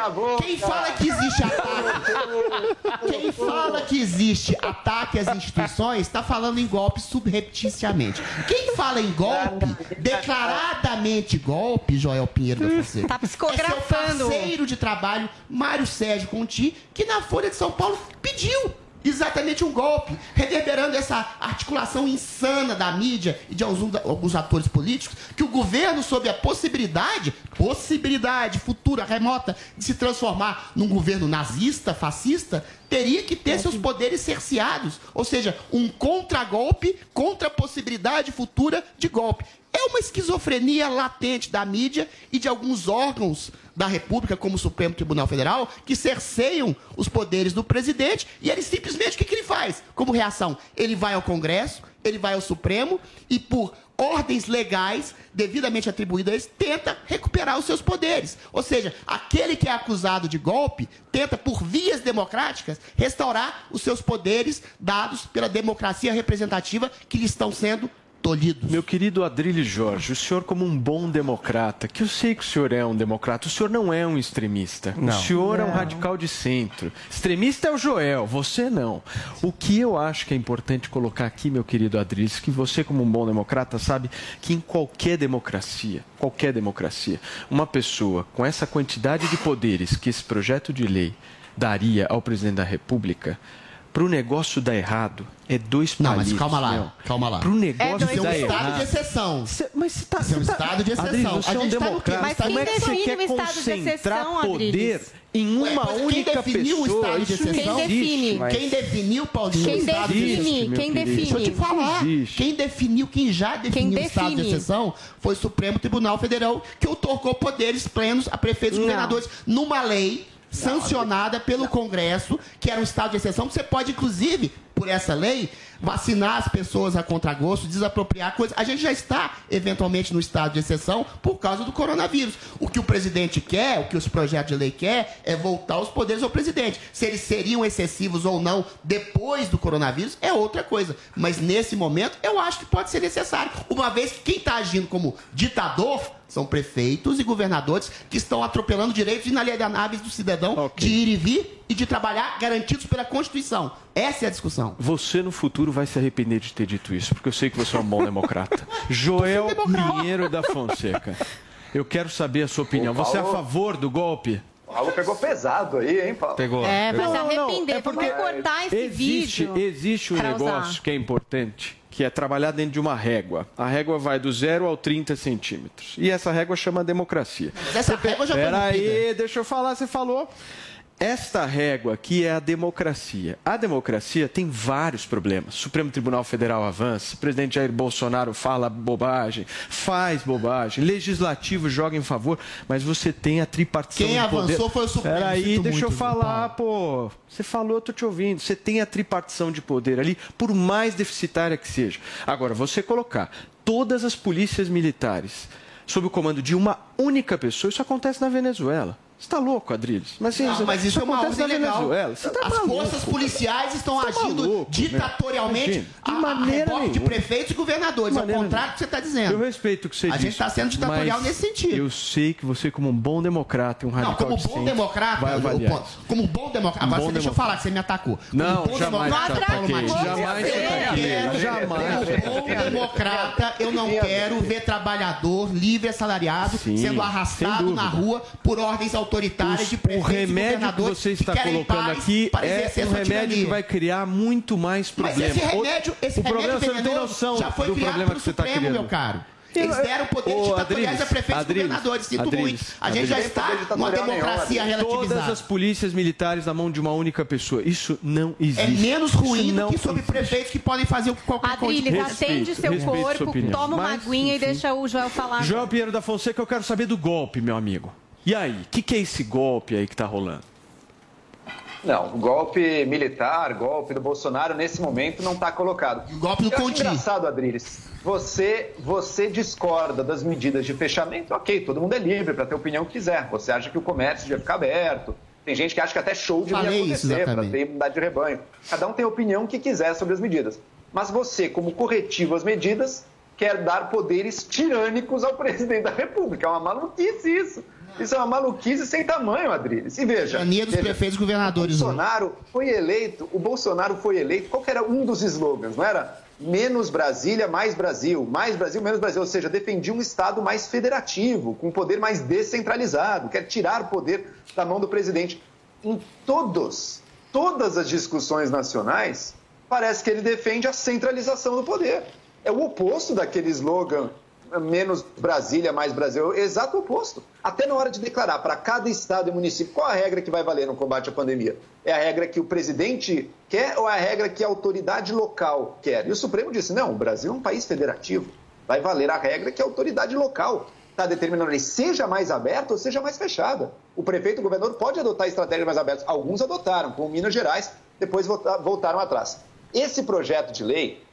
Quem fala que existe ataque? Quem fala que existe ataque às instituições está falando em golpe subrepticiamente. Quem fala em golpe, declaradamente golpe, Joel Pinheiro da Fonseca, Tá psicografando. é seu parceiro de trabalho, Mário Sérgio Conti, que na Folha de São Paulo pediu exatamente um golpe, reverberando essa articulação insana da mídia e de alguns, atores políticos, que o governo, sob a possibilidade, possibilidade futura, remota, de se transformar num governo nazista, fascista, teria que ter seus poderes cerceados. Ou seja, um contragolpe contra a possibilidade futura de golpe. É uma esquizofrenia latente da mídia e de alguns órgãos da República, como o Supremo Tribunal Federal, que cerceiam os poderes do presidente e ele simplesmente o que, que ele faz? Como reação, ele vai ao Congresso, ele vai ao Supremo e por ordens legais devidamente atribuídas tenta recuperar os seus poderes. Ou seja, aquele que é acusado de golpe tenta, por vias democráticas, restaurar os seus poderes dados pela democracia representativa que lhe estão sendo tolhidos. Meu querido Adrilho Jorge, o senhor como um bom democrata, que eu sei que o senhor é um democrata, o senhor não é um extremista. Não. O senhor é um Não. radical de centro. Extremista é o Joel, você não. O que eu acho que é importante colocar aqui, meu querido Adrilho, é que você como um bom democrata sabe que em qualquer democracia, qualquer democracia, uma pessoa com essa quantidade de poderes que esse projeto de lei daria ao presidente da República, para o negócio dar errado, é dois Não, palitos. mas calma lá, meu. calma lá. Para o negócio Isso é um dar estado errado. de exceção. Cê- mas você tá, Isso é um tá- estado de exceção. Adriles, você A é um gente tá democrata. Mas Como quem é que você quer o estado de concentrar exceção, poder Adriles? em uma Mas única quem definiu pessoa? o estado de exceção? não Quem define? existe. Quem definiu, Paulinho, Quem o estado de define? exceção? Quem define? Deixa eu te falar. Existe. Quem definiu, quem já definiu o estado de exceção foi o Supremo Tribunal Federal, que otorgou poderes plenos a prefeitos e Não. governadores numa lei sancionada pelo Congresso, que era um estado de exceção. Você pode, inclusive, por essa lei, vacinar as pessoas a contragosto, desapropriar coisas. A gente já está, eventualmente, no estado de exceção por causa do coronavírus. O que o presidente quer, o que os projetos de lei quer, é voltar os poderes ao presidente. Se eles seriam excessivos ou não depois do coronavírus, é outra coisa. Mas nesse momento, eu acho que pode ser necessário. Uma vez que quem está agindo como ditador são prefeitos e governadores que estão atropelando direitos inalienáveis do cidadão de ir e vir e de trabalhar garantidos pela Constituição. Essa é a discussão. Você no futuro vai se arrepender de ter dito isso, porque eu sei que você é um bom democrata. [laughs] Joel Pinheiro da Fonseca. Eu quero saber a sua opinião. Você é a favor do golpe? O Paulo pegou pesado aí, hein, Paulo? Pegou. É, vai Pegou. se Não, não, arrepender. é porque Vamos cortar esse existe, vídeo. Existe um negócio usar. que é importante, que é trabalhar dentro de uma régua. A régua vai do 0 ao 30 centímetros. E essa régua chama democracia. Mas essa régua já foi Pera rompida. aí, deixa eu falar, você falou. Esta régua aqui é a democracia. A democracia tem vários problemas. Supremo Tribunal Federal avança, o presidente Jair Bolsonaro fala bobagem, faz bobagem, legislativo joga em favor, mas você tem a tripartição Quem de poder. avançou foi o Supremo, Peraí, deixa eu falar, pô. Você falou, eu tô te ouvindo. Você tem a tripartição de poder ali, por mais deficitária que seja. Agora, você colocar todas as polícias militares sob o comando de uma única pessoa, isso acontece na Venezuela. Você tá louco, Adriles? Mas, assim, Não, mas isso é uma ordem legal. Tá As maluco, forças policiais estão tá agindo maluco, ditatorialmente meu. De a, a maneira reboque de prefeitos e governadores. De Ao maneira contrário do que você está Eu dizendo. respeito o que você A disse. gente está sendo ditatorial nesse sentido. Eu sei que você, como um bom democrata e um Não, radical como de bom centro, democrata, vai eu- avaliar eu- isso. como bom democrata. Um Agora bom você deixa eu democrata. falar que você me atacou. Como Não, bom jamais democrata, Jamais eu Jamais. Como bom democrata, eu não quero ver trabalhador livre assalariado sendo arrastado na rua por ordens autoritárias de O prefeitos e remédio que você está querem colocando paz aqui é um remédio que vai criar muito mais Mas problemas. esse remédio, esse o problema remédio você não tem noção já foi do criado problema que você está criando. meu caro. Eles deram poderes Ô, ditatoriais Adriles, a prefeitos e Adriles, governadores. Sinto Adriles, muito. A gente já Adriles. está numa democracia Todas relativizada. as polícias militares na mão de uma única pessoa. Isso não existe. É menos ruim do não que sobre prefeitos que podem fazer o que qualquer coisa. Adriles, atende seu corpo, toma uma Mas, aguinha e enfim. deixa o Joel falar. João Pinheiro da Fonseca, eu quero saber do golpe, meu amigo. E aí, o que, que é esse golpe aí que tá rolando? Não, o golpe militar, golpe do Bolsonaro, nesse momento não está colocado. O golpe do Conti. engraçado, Adriles. Você, você discorda das medidas de fechamento, ok, todo mundo é livre para ter a opinião que quiser. Você acha que o comércio devia ficar aberto. Tem gente que acha que até show devia Falei acontecer para ter imunidade de rebanho. Cada um tem a opinião que quiser sobre as medidas. Mas você, como corretivo às medidas, quer dar poderes tirânicos ao presidente da República. É uma maluquice isso. Isso é uma maluquice sem tamanho, Adriles. E veja. Tirania dos veja, prefeitos e governadores. o Bolsonaro foi eleito, o Bolsonaro foi eleito, qual era um dos slogans, não era? Menos Brasília, mais Brasil, mais Brasil, menos Brasil, ou seja, defendia um Estado mais federativo, com poder mais descentralizado, quer tirar poder da mão do presidente. Em todos, todas as discussões nacionais, parece que ele defende a centralização do poder. É o oposto daquele slogan menos Brasília, mais Brasil, exato oposto. Até na hora de declarar para cada estado e município qual a regra que vai valer no combate à pandemia. É a regra que o presidente quer ou é a regra que a autoridade local quer? E o Supremo disse: não, o Brasil é um país federativo. Vai valer a regra que a autoridade local está determinando ali, seja mais aberta ou seja mais fechada. O prefeito e o governador pode adotar estratégias mais abertas. Alguns adotaram, como Minas Gerais, depois volta- voltaram atrás. Esse projeto de lei,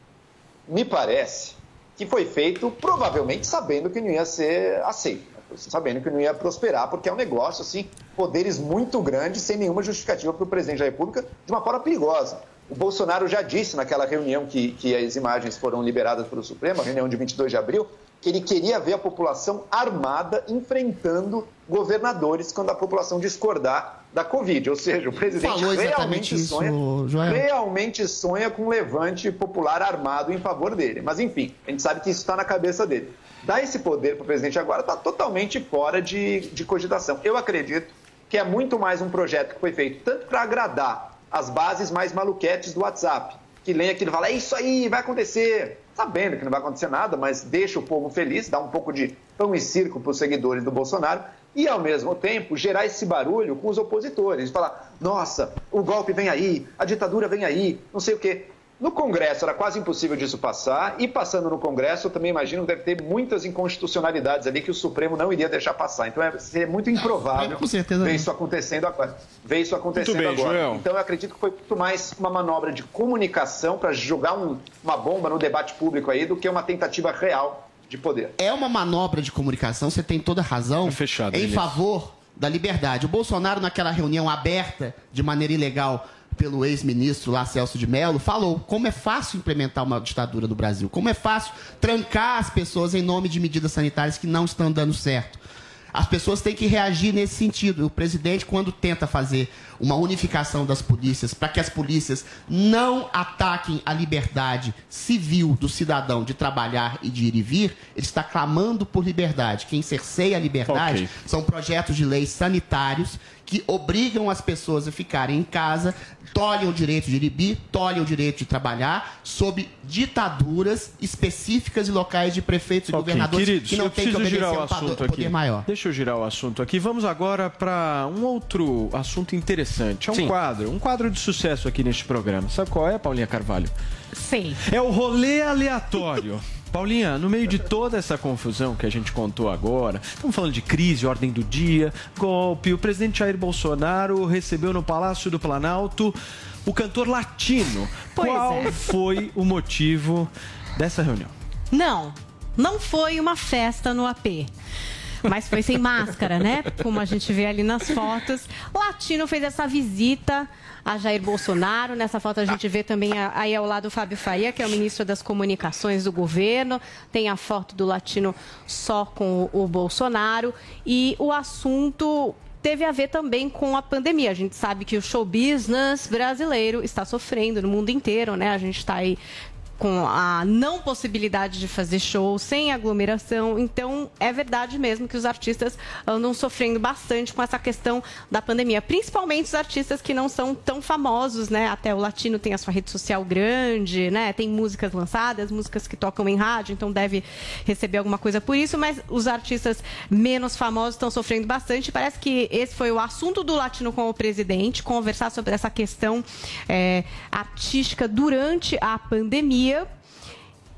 me parece que foi feito provavelmente sabendo que não ia ser aceito, né? sabendo que não ia prosperar, porque é um negócio, assim, poderes muito grandes, sem nenhuma justificativa para o presidente da República, de uma forma perigosa. O Bolsonaro já disse naquela reunião que, que as imagens foram liberadas pelo Supremo, a reunião de 22 de abril, que ele queria ver a população armada enfrentando governadores quando a população discordar da Covid. Ou seja, o presidente realmente isso, sonha, realmente sonha com um levante popular armado em favor dele. Mas, enfim, a gente sabe que isso está na cabeça dele. Dar esse poder para o presidente agora está totalmente fora de, de cogitação. Eu acredito que é muito mais um projeto que foi feito tanto para agradar as bases mais maluquetes do WhatsApp, que leem aquilo e falam, é isso aí, vai acontecer. Sabendo que não vai acontecer nada, mas deixa o povo feliz, dá um pouco de pão e circo para os seguidores do Bolsonaro e, ao mesmo tempo, gerar esse barulho com os opositores. Falar, nossa, o golpe vem aí, a ditadura vem aí, não sei o quê. No Congresso era quase impossível disso passar, e passando no Congresso, eu também imagino que deve ter muitas inconstitucionalidades ali que o Supremo não iria deixar passar. Então é, seria muito improvável com certeza ver não. isso acontecendo agora. Ver isso acontecendo Muito bem, agora. Joel. Então eu acredito que foi muito mais uma manobra de comunicação para jogar um- uma bomba no debate público aí do que uma tentativa real de poder. É uma manobra de comunicação, você tem toda a razão. fechado, em favor da liberdade. O Bolsonaro, naquela reunião aberta de maneira ilegal pelo ex-ministro lá, Celso de Mello, falou como é fácil implementar uma ditadura no Brasil, como é fácil trancar as pessoas em nome de medidas sanitárias que não estão dando certo. As pessoas têm que reagir nesse sentido. O presidente, quando tenta fazer uma unificação das polícias, para que as polícias não ataquem a liberdade civil do cidadão de trabalhar e de ir e vir, ele está clamando por liberdade. Quem cerceia a liberdade Ok. são projetos de leis sanitários que obrigam as pessoas a ficarem em casa, tolhem o direito de ir e vir, tolhem o direito de trabalhar, sob ditaduras específicas e locais de prefeitos e Ok, governadores queridos, que não têm que obedecer um poder aqui. maior. Deixa eu girar o assunto aqui. Vamos agora para um outro assunto interessante. É um Sim. quadro, um quadro de sucesso aqui neste programa. Sabe qual é, Paulinha Carvalho? Sei. É o rolê aleatório. [laughs] Paulinha, no meio de toda essa confusão que a gente contou agora, estamos falando de crise, ordem do dia, golpe, o presidente Jair Bolsonaro recebeu no Palácio do Planalto o cantor latino. Pois Qual é. foi o motivo dessa reunião? Não. Não foi uma festa no AP. Mas foi sem máscara, né? Como a gente vê ali nas fotos. Latino fez essa visita a Jair Bolsonaro. Nessa foto a gente vê também aí ao lado o Fábio Faria, que é o ministro das Comunicações do governo. Tem a foto do Latino só com o Bolsonaro. E o assunto teve a ver também com a pandemia. A gente sabe que o show business brasileiro está sofrendo no mundo inteiro, né? A gente está aí com a não possibilidade de fazer show, sem aglomeração. Então, é verdade mesmo que os artistas andam sofrendo bastante com essa questão da pandemia, principalmente os artistas que não são tão famosos, né? Até o latino tem a sua rede social grande, né? Tem músicas lançadas, músicas que tocam em rádio, então deve receber alguma coisa por isso, mas os artistas menos famosos estão sofrendo bastante. Parece que esse foi o assunto do latino com o presidente, conversar sobre essa questão é, artística durante a pandemia.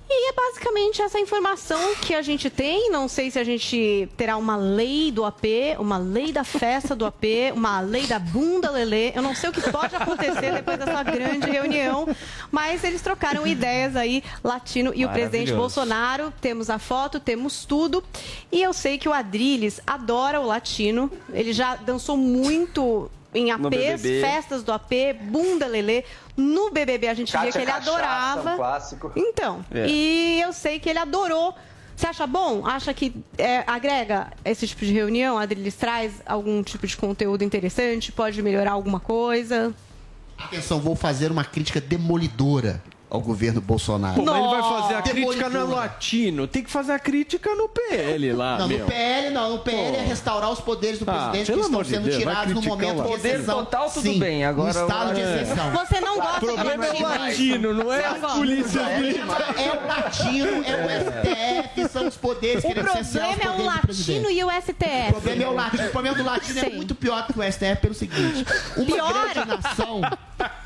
E é basicamente essa informação que a gente tem. Não sei se a gente terá uma lei do AP, uma lei da festa do AP, uma lei da bunda lelê. Eu não sei o que pode acontecer depois dessa grande reunião, mas eles trocaram ideias aí, Latino e o presidente. Bolsonaro. Temos a foto, temos tudo. E eu sei que o Adrilles adora o Latino. Ele já dançou muito em APs, festas do AP, bunda lelê. No BBB a gente via Kátia que ele Cachaça, adorava. um clássico. Então, É. e eu sei que ele adorou. Você acha bom? Acha que é, agrega esse tipo de reunião? A Adriles traz algum tipo de conteúdo interessante? Pode melhorar alguma coisa? Atenção, vou fazer uma crítica demolidora ao governo Bolsonaro. Pô, mas ele vai fazer a crítica no latino. Tem que fazer a crítica no PL lá, Não, meu. no PL não. No PL é Pô. restaurar os poderes do Ah, presidente que estão de sendo Deus, tirados no momento o de Poder exceção. total, tudo Sim, bem, agora no estado de é. exceção. Você não gosta O problema de é o latino, não é a polícia militar. É o latino, é o STF, são os poderes O querendo cercear os problema é o do latino e o STF. O problema é o latino. O problema do latino é Sim. muito pior do que o STF pelo seguinte: uma Pior? grande nação,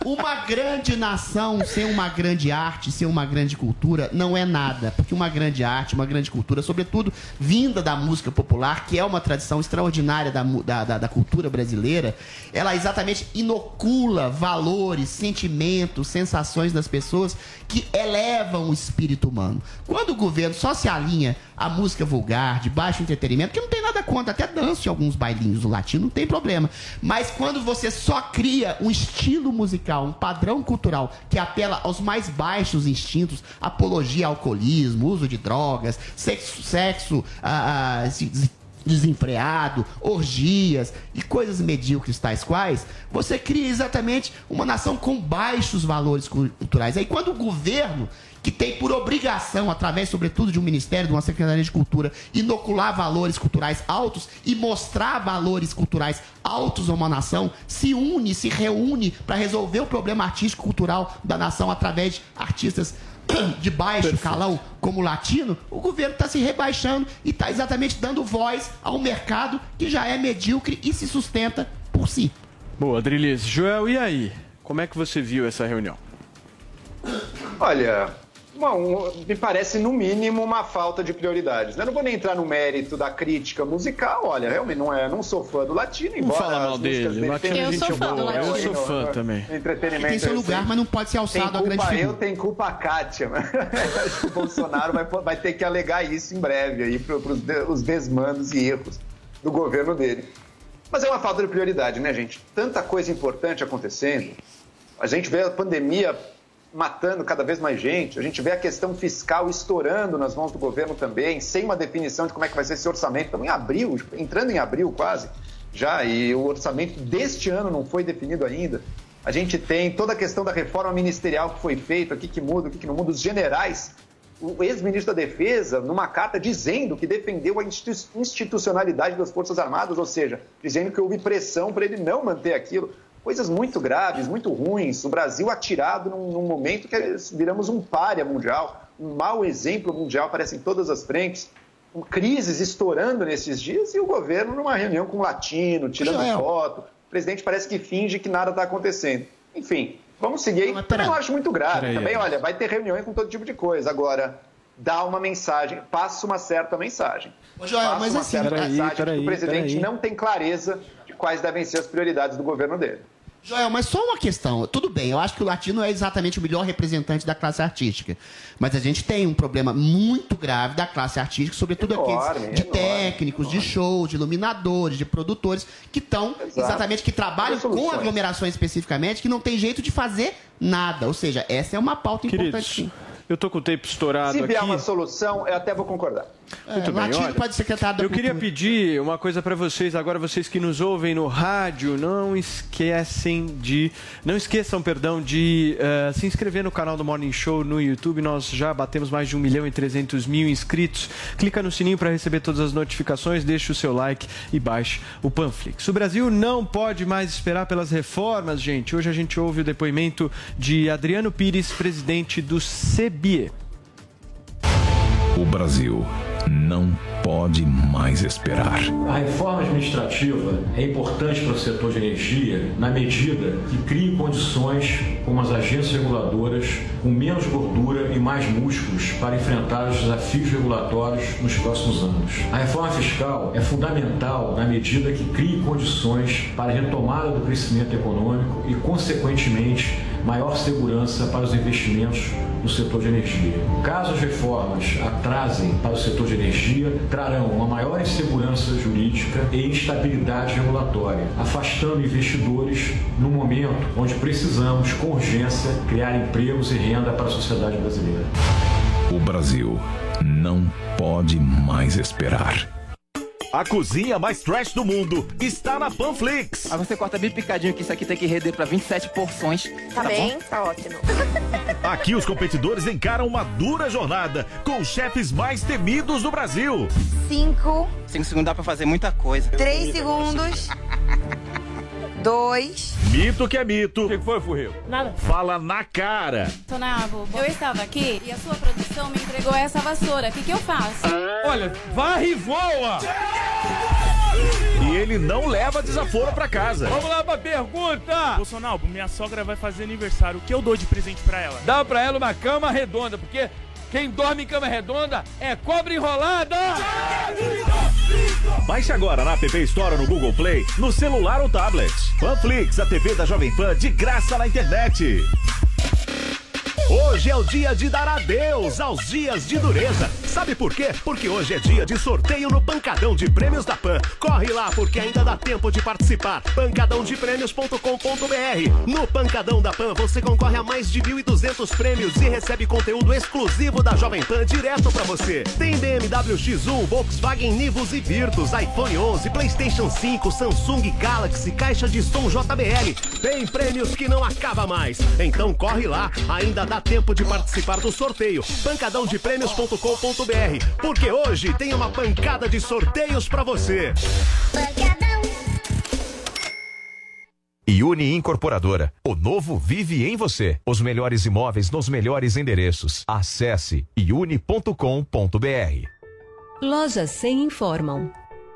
uma grande nação sem uma grande arte, sem uma grande cultura, não é nada. Porque uma grande arte, uma grande cultura, sobretudo vinda da música popular, que é uma tradição extraordinária da, da, da- da cultura brasileira, ela exatamente inocula valores, sentimentos, sensações das pessoas que elevam o espírito humano. Quando o governo só se alinha à música vulgar, de baixo entretenimento, que não tem nada contra, até danço em alguns bailinhos do latino, não tem problema. Mas quando você só cria um estilo musical, um padrão cultural que apela aos mais baixos instintos, apologia ao alcoolismo, uso de drogas, sexo, sexo ah, ah, se- se- desenfreado, orgias e coisas medíocres tais quais, você cria exatamente uma nação com baixos valores culturais. Aí quando o governo que tem por obrigação, através, sobretudo, de um ministério, de uma secretaria de cultura, inocular valores culturais altos e mostrar valores culturais altos a uma nação, se une, se reúne para resolver o problema artístico cultural da nação através de artistas [clears throat] de baixo calão como o latino, o governo está se rebaixando e está exatamente dando voz ao mercado que já é medíocre e se sustenta por si. Boa, Adrilis. Joel, e aí? Como é que você viu essa reunião? Olha, bom, me parece no mínimo uma falta de prioridades. né? Eu não vou nem entrar no mérito da crítica musical. Olha, realmente não é, não sou fã do latino, Não embora fala mal as músicas dele. O latino é gente boa. Eu sou fã também. Entretenimento. Tem seu eu lugar, sei. mas não pode ser alçado a grande culpa figura. eu, tem culpa a Kátia. mas [laughs] Acho que o Bolsonaro vai, vai ter que alegar isso em breve aí para os desmandos e erros do governo dele. Mas é uma falta de prioridade, né, gente? Tanta coisa importante acontecendo. A gente vê a pandemia matando cada vez mais gente, a gente vê a questão fiscal estourando nas mãos do governo também, sem uma definição de como é que vai ser esse orçamento. Estamos em abril, entrando em abril quase, já, e o orçamento deste ano não foi definido ainda. A gente tem toda a questão da reforma ministerial que foi feita, o que, que muda, o que, que não muda, os generais. O ex-ministro da Defesa, numa carta dizendo que defendeu a institu- institucionalidade das Forças Armadas, ou seja, dizendo que houve pressão para ele não manter aquilo. Coisas muito graves, muito ruins. O Brasil atirado num, num momento que viramos um párea mundial, um mau exemplo mundial, parece em todas as frentes. Com crises estourando nesses dias e o governo numa reunião com o latino, tirando Joel. foto. O presidente parece que finge que nada está acontecendo. Enfim, vamos seguir aí. Também não acho muito grave. Peraí, Também, aí. olha, vai ter reuniões com todo tipo de coisa. Agora, dá uma mensagem, passa uma certa mensagem. Joel, passa mas uma assim, certa peraí, mensagem peraí, que o presidente não tem clareza quais devem ser as prioridades do governo dele. Joel, mas só uma questão. Tudo bem, eu acho que o latino é exatamente o melhor representante da classe artística. Mas a gente tem um problema muito grave da classe artística, sobretudo Enorme, aqueles de enorme, técnicos, de show, de iluminadores, de produtores, que estão exatamente, que trabalham com aglomerações especificamente, que não tem jeito de fazer nada. Ou seja, essa é uma pauta importante. Queridos, sim. eu tô com o tempo estourado Se aqui. vier uma solução, eu até vou concordar. Muito É, bem, latino olha, pode ser da Eu queria pedir uma coisa para vocês agora, vocês que nos ouvem no rádio, não esquecem de, não esqueçam, perdão, de eh, se inscrever no canal do Morning Show no YouTube. Nós já batemos mais de 1 milhão e 300 mil inscritos. Clica no sininho para receber todas as notificações, deixe o seu like e baixe o Panflix. O Brasil não pode mais esperar pelas reformas, gente. Hoje a gente ouve o depoimento de Adriano Pires, presidente do CBIE. O Brasil não pode mais esperar. A reforma administrativa é importante para o setor de energia na medida que crie condições como as agências reguladoras com menos gordura e mais músculos para enfrentar os desafios regulatórios nos próximos anos. A reforma fiscal é fundamental na medida que crie condições para a retomada do crescimento econômico e, consequentemente, maior segurança para os investimentos no setor de energia. Caso as reformas atrasem para o setor de energia, trarão uma maior insegurança jurídica e instabilidade regulatória, afastando investidores no momento onde precisamos, com urgência, criar empregos e renda para a sociedade brasileira. O Brasil não pode mais esperar. A cozinha mais trash do mundo está na Panflix. Aí você corta bem picadinho que isso aqui tem que render pra 27 porções. Tá, bem? bom? Tá ótimo. [laughs] Aqui os competidores encaram uma dura jornada com os chefes mais temidos do Brasil. Cinco, 5 segundos dá pra fazer muita coisa. três segundos. Dois. Mito que é mito. O que foi, Furril? Nada. Fala na cara. Tonavo, eu estava aqui e a sua produção me entregou essa vassoura. O que, que eu faço? Olha, varre e voa! E ele não leva desaforo pra casa. Vamos lá pra pergunta! Bolsonaro, minha sogra vai fazer aniversário. O que eu dou de presente pra ela? Dá pra ela uma cama redonda, porque quem dorme em cama redonda é cobra enrolada! Baixe agora na App Store no Google Play, no celular ou tablet. Panflix, a TV da Jovem Pan de graça na internet. Hoje é o dia de dar adeus aos dias de dureza. Sabe por quê? Porque hoje é dia de sorteio no Pancadão de Prêmios da Pan. Corre lá porque ainda dá tempo de participar. pancadãodeprêmios.com.br No Pancadão da Pan você concorre a mais de 1.200 prêmios e recebe conteúdo exclusivo da Jovem Pan direto pra você. Tem BMW X1, Volkswagen Nivus e Virtus, iPhone 11, PlayStation 5, Samsung Galaxy, caixa de som JBL. Tem prêmios que não acaba mais. Então corre lá, ainda dá tempo de participar do sorteio. pancadãodeprêmios.com.br Porque hoje tem uma pancada de sorteios pra você. Uni Incorporadora. O novo vive em você. Os melhores imóveis nos melhores endereços. Acesse iuni.com.br. Lojas 100 informam.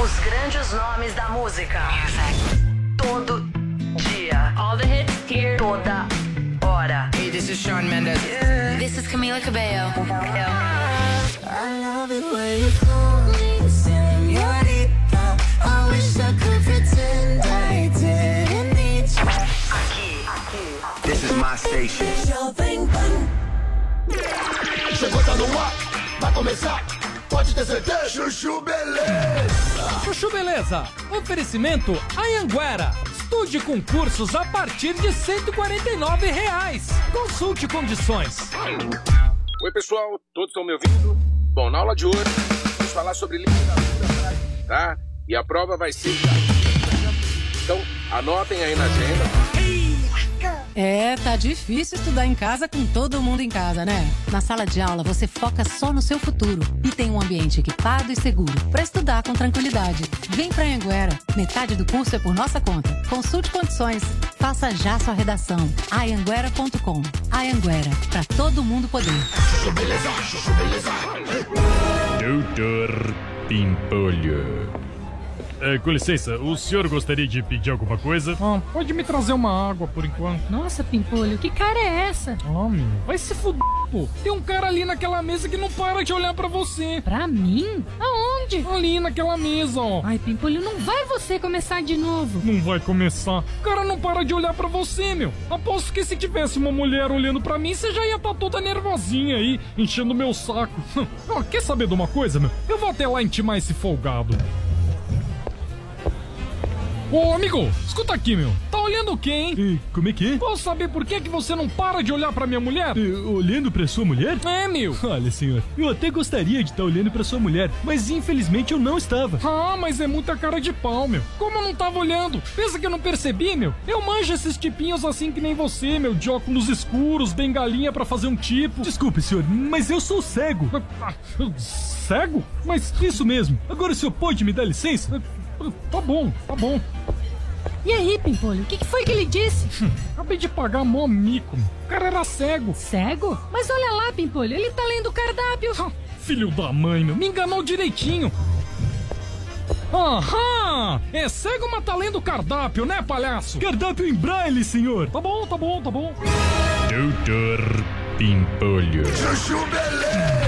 Os grandes nomes da música. Todo dia. All the hits here. Toda hora. Hey, this is Shawn Mendes. This is Camila Cabello. I love it when you call me señorita. I wish I could pretend I didn't need you. Aqui, aqui. This is my station. Jovem Pan. Chegou, tá no ar, vai começar. Pode ter certeza. Chuchu Beleza. Chuchu Beleza. Oferecimento Anhanguera. Estude com cursos a partir de 149 reais. Consulte condições. Oi, pessoal, todos estão me ouvindo? Bom, na aula de hoje, vamos falar sobre literatura, tá? E a prova vai ser. Então, anotem aí na agenda. É, tá difícil estudar em casa com todo mundo em casa, né? Na sala de aula você foca só no seu futuro e tem um ambiente equipado e seguro para estudar com tranquilidade. Vem pra Anguera. Metade do curso é por nossa conta. Consulte condições. Faça já sua redação. Ayanguera.com. Ayanguera, para todo mundo poder. Doutor Pimpolho. É, com licença, o senhor gostaria de pedir alguma coisa? Ah, pode me trazer uma água por enquanto. Nossa, Pimpolho, que cara é essa? Ah, meu, vai se fuder, pô. Tem um cara ali naquela mesa que não para de olhar pra você. Pra mim? Aonde? Ali naquela mesa, ó. Ai, Pimpolho, não vai você começar de novo. Não vai começar. O cara não para de olhar pra você, meu. Aposto que se tivesse uma mulher olhando pra mim, você já ia estar toda nervosinha aí, enchendo meu saco. [laughs] Ó, quer saber de uma coisa, meu? Eu vou até lá intimar esse folgado. Ô, amigo, escuta aqui, meu. Tá olhando o quê, hein? como é que é? Posso saber por que, que você não para de olhar pra minha mulher? olhando pra sua mulher? É, meu. Olha, senhor, eu até gostaria de estar olhando pra sua mulher, mas infelizmente eu não estava. Ah, mas é muita cara de pau, meu. Como eu não tava olhando? Pensa que eu não percebi, meu? Eu manjo esses tipinhos assim que nem você, meu, de óculos escuros, bengalinha pra fazer um tipo. Desculpe, senhor, mas eu sou cego. Cego? Mas isso mesmo. Agora o senhor pode me dar licença? Tá bom, tá bom. E aí, Pimpolho, o que, que foi que ele disse? Acabei de pagar mó mico. O cara era cego. Cego? Mas olha lá, Pimpolho, ele tá lendo o cardápio. Ah, filho da mãe, meu, me enganou direitinho. Aham! É cego, mas tá lendo o cardápio, né, palhaço? Cardápio em braille, senhor. Tá bom, tá bom, tá bom. Doutor Pimpolho. Chuchu Beleza!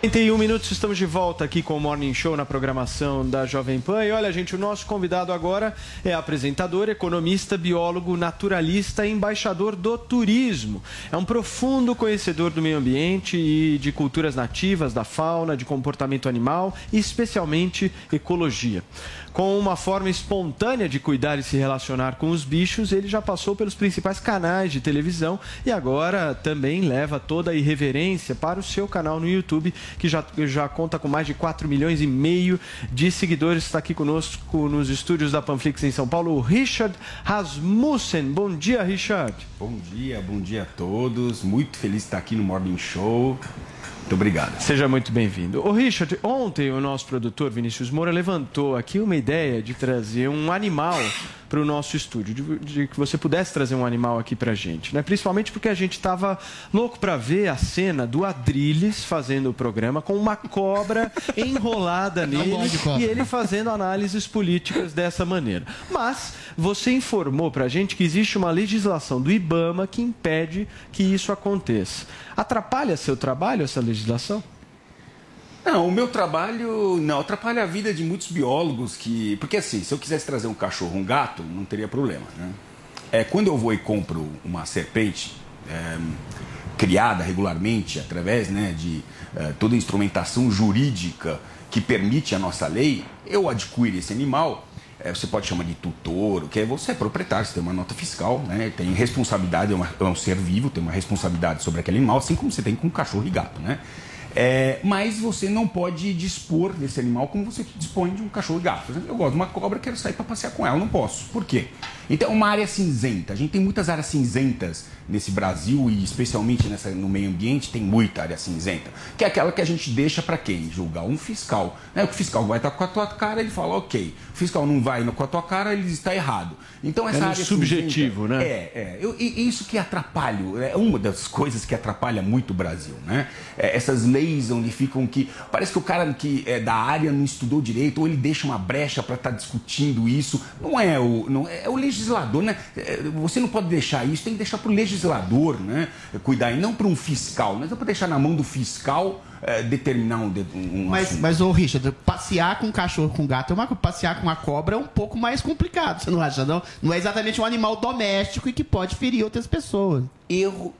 31 minutos, estamos de volta aqui com o Morning Show na programação da Jovem Pan. E olha, gente, o nosso convidado agora é apresentador, economista, biólogo, naturalista e embaixador do turismo. É um profundo conhecedor do meio ambiente e de culturas nativas, da fauna, de comportamento animal e especialmente ecologia. Com uma forma espontânea de cuidar e se relacionar com os bichos, ele já passou pelos principais canais de televisão e agora também leva toda a irreverência para o seu canal no YouTube, que já, já conta com mais de 4 milhões e meio de seguidores. Está aqui conosco nos estúdios da Panflix em São Paulo, o Richard Rasmussen. Bom dia, Richard. Bom dia, bom dia a todos. Muito feliz de estar aqui no Morning Show. Muito obrigado. Seja muito bem-vindo. O Richard, ontem o nosso produtor Vinícius Moura levantou aqui uma ideia de trazer um animal para o nosso estúdio, de, de que você pudesse trazer um animal aqui para a gente, né? Principalmente porque a gente estava louco para ver a cena do Adrilles fazendo o programa com uma cobra [laughs] enrolada nele e ele fazendo análises políticas dessa maneira. Mas você informou para a gente que existe uma legislação do IBAMA que impede que isso aconteça. Atrapalha seu trabalho essa legislação? Não, o meu trabalho não atrapalha a vida de muitos biólogos que, porque assim, se eu quisesse trazer um cachorro, um gato, não teria problema, né? É quando eu vou e compro uma serpente é, criada regularmente através, né, de é, toda a instrumentação jurídica que permite a nossa lei, eu adquiro esse animal. É, você pode chamar de tutor, que é você é proprietário, você tem uma nota fiscal, né, tem responsabilidade, é, uma- é um ser vivo, tem uma responsabilidade sobre aquele animal, assim como você tem com cachorro e gato, né? É, mas você não pode dispor desse animal como você dispõe de um cachorro e gato. Por exemplo, eu gosto de uma cobra, quero sair para passear com ela, não posso. Por quê? Então, uma área cinzenta. A gente tem muitas áreas cinzentas nesse Brasil e especialmente nessa, no meio ambiente tem muita área cinzenta, que é aquela que a gente deixa para quem? Julgar um fiscal. Né? O fiscal vai estar com a tua cara, ele fala, ok. O fiscal não vai com a tua cara, ele está errado. Então, essa É área subjetivo, cinzenta, né? É, é. Eu- e isso que atrapalha, é uma das coisas que atrapalha muito o Brasil, né? É, essas leis onde ficam que. Parece que o cara que é da área não estudou direito, ou ele deixa uma brecha para estar discutindo isso. Não é o, não é, é o legislador, né? É, Você não pode deixar isso, tem que deixar para o legislador, né? Cuidar, e não para um fiscal. Não é para deixar na mão do fiscal é, determinar um, de- um Mas, assunto. mas, ô Richard, passear com um cachorro com gato é uma coisa, passear com uma cobra é um pouco mais complicado, [laughs] você não acha, não? Não é exatamente um animal doméstico e que pode ferir outras pessoas. Erro.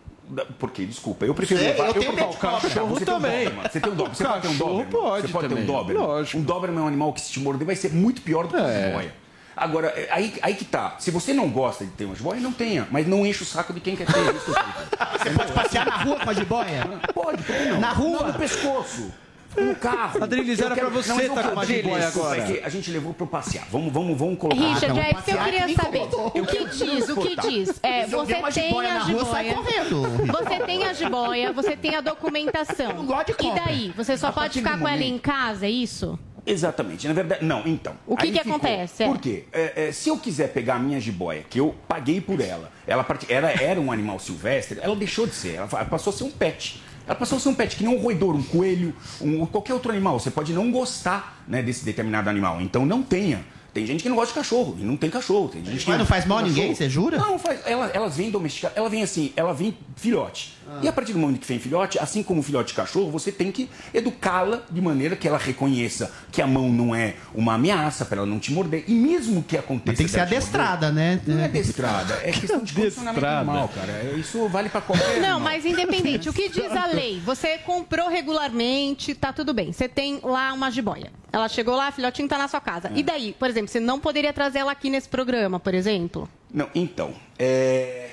Porque, desculpa, eu prefiro Sei, levar. eu tenho prefiro medo de o cachorro Você também. tem um. Você tem um Doberman. Você pode ter um Doberman. pode Você pode ter um também, Doberman. lógico. Um Doberman é um animal que se te morder vai ser muito pior do que É. uma jiboia. Agora, é, aí, aí que tá. Se você não gosta de ter uma jiboia, não tenha. Mas não enche o saco de quem quer ter. Isso eu. Você pode passear na rua com a jiboia? Pode, por que não? Na rua? Não, no pescoço. no carro. Adriles, Eu era quero- pra você Não, eu tá com uma jiboia agora. é que a gente levou pra passear. Vamos, vamos, vamos colocar. Richard, Ah, é isso que eu passear queria saber. O que diz? O que diz? É, eu você uma tem jiboia a na rua, sai jiboia. correndo. Você tem a jiboia, você tem a documentação. E cobra. daí? Você só A pode ficar com ela em casa, é isso? Exatamente. Na verdade, não, então. O que que ficou. acontece? É. Por quê? É, é, se eu quiser pegar a minha jiboia, que eu paguei por ela, ela era, era um animal silvestre, ela deixou de ser, ela passou a ser um pet. Ela passou a ser um pet, que nem um roedor, um coelho, um, qualquer outro animal. Você pode não gostar né, desse determinado animal, então não tenha. Tem gente que não gosta de cachorro, e não tem cachorro. Tem gente que Mas não faz mal a ninguém, você jura? Não, faz. Ela- elas vêm domesticadas, ela vem assim, ela vem filhote. Ah. E a partir do momento que vem filhote, assim como o filhote de cachorro, você tem que educá-la de maneira que ela reconheça que a mão não é uma ameaça para ela não te morder. E mesmo que aconteça. Mas tem que ser adestrada, né? morder, Não é adestrada, é [laughs] questão de condicionamento animal, cara. É, Isso vale para qualquer. Não, animal. mas independente, o que diz a lei? Você comprou regularmente, tá tudo bem. Você tem lá uma jiboia. Ela chegou lá, a filhotinho tá na sua casa. É. E daí, por exemplo, você não poderia trazer ela aqui nesse programa, por exemplo? Não, então, é.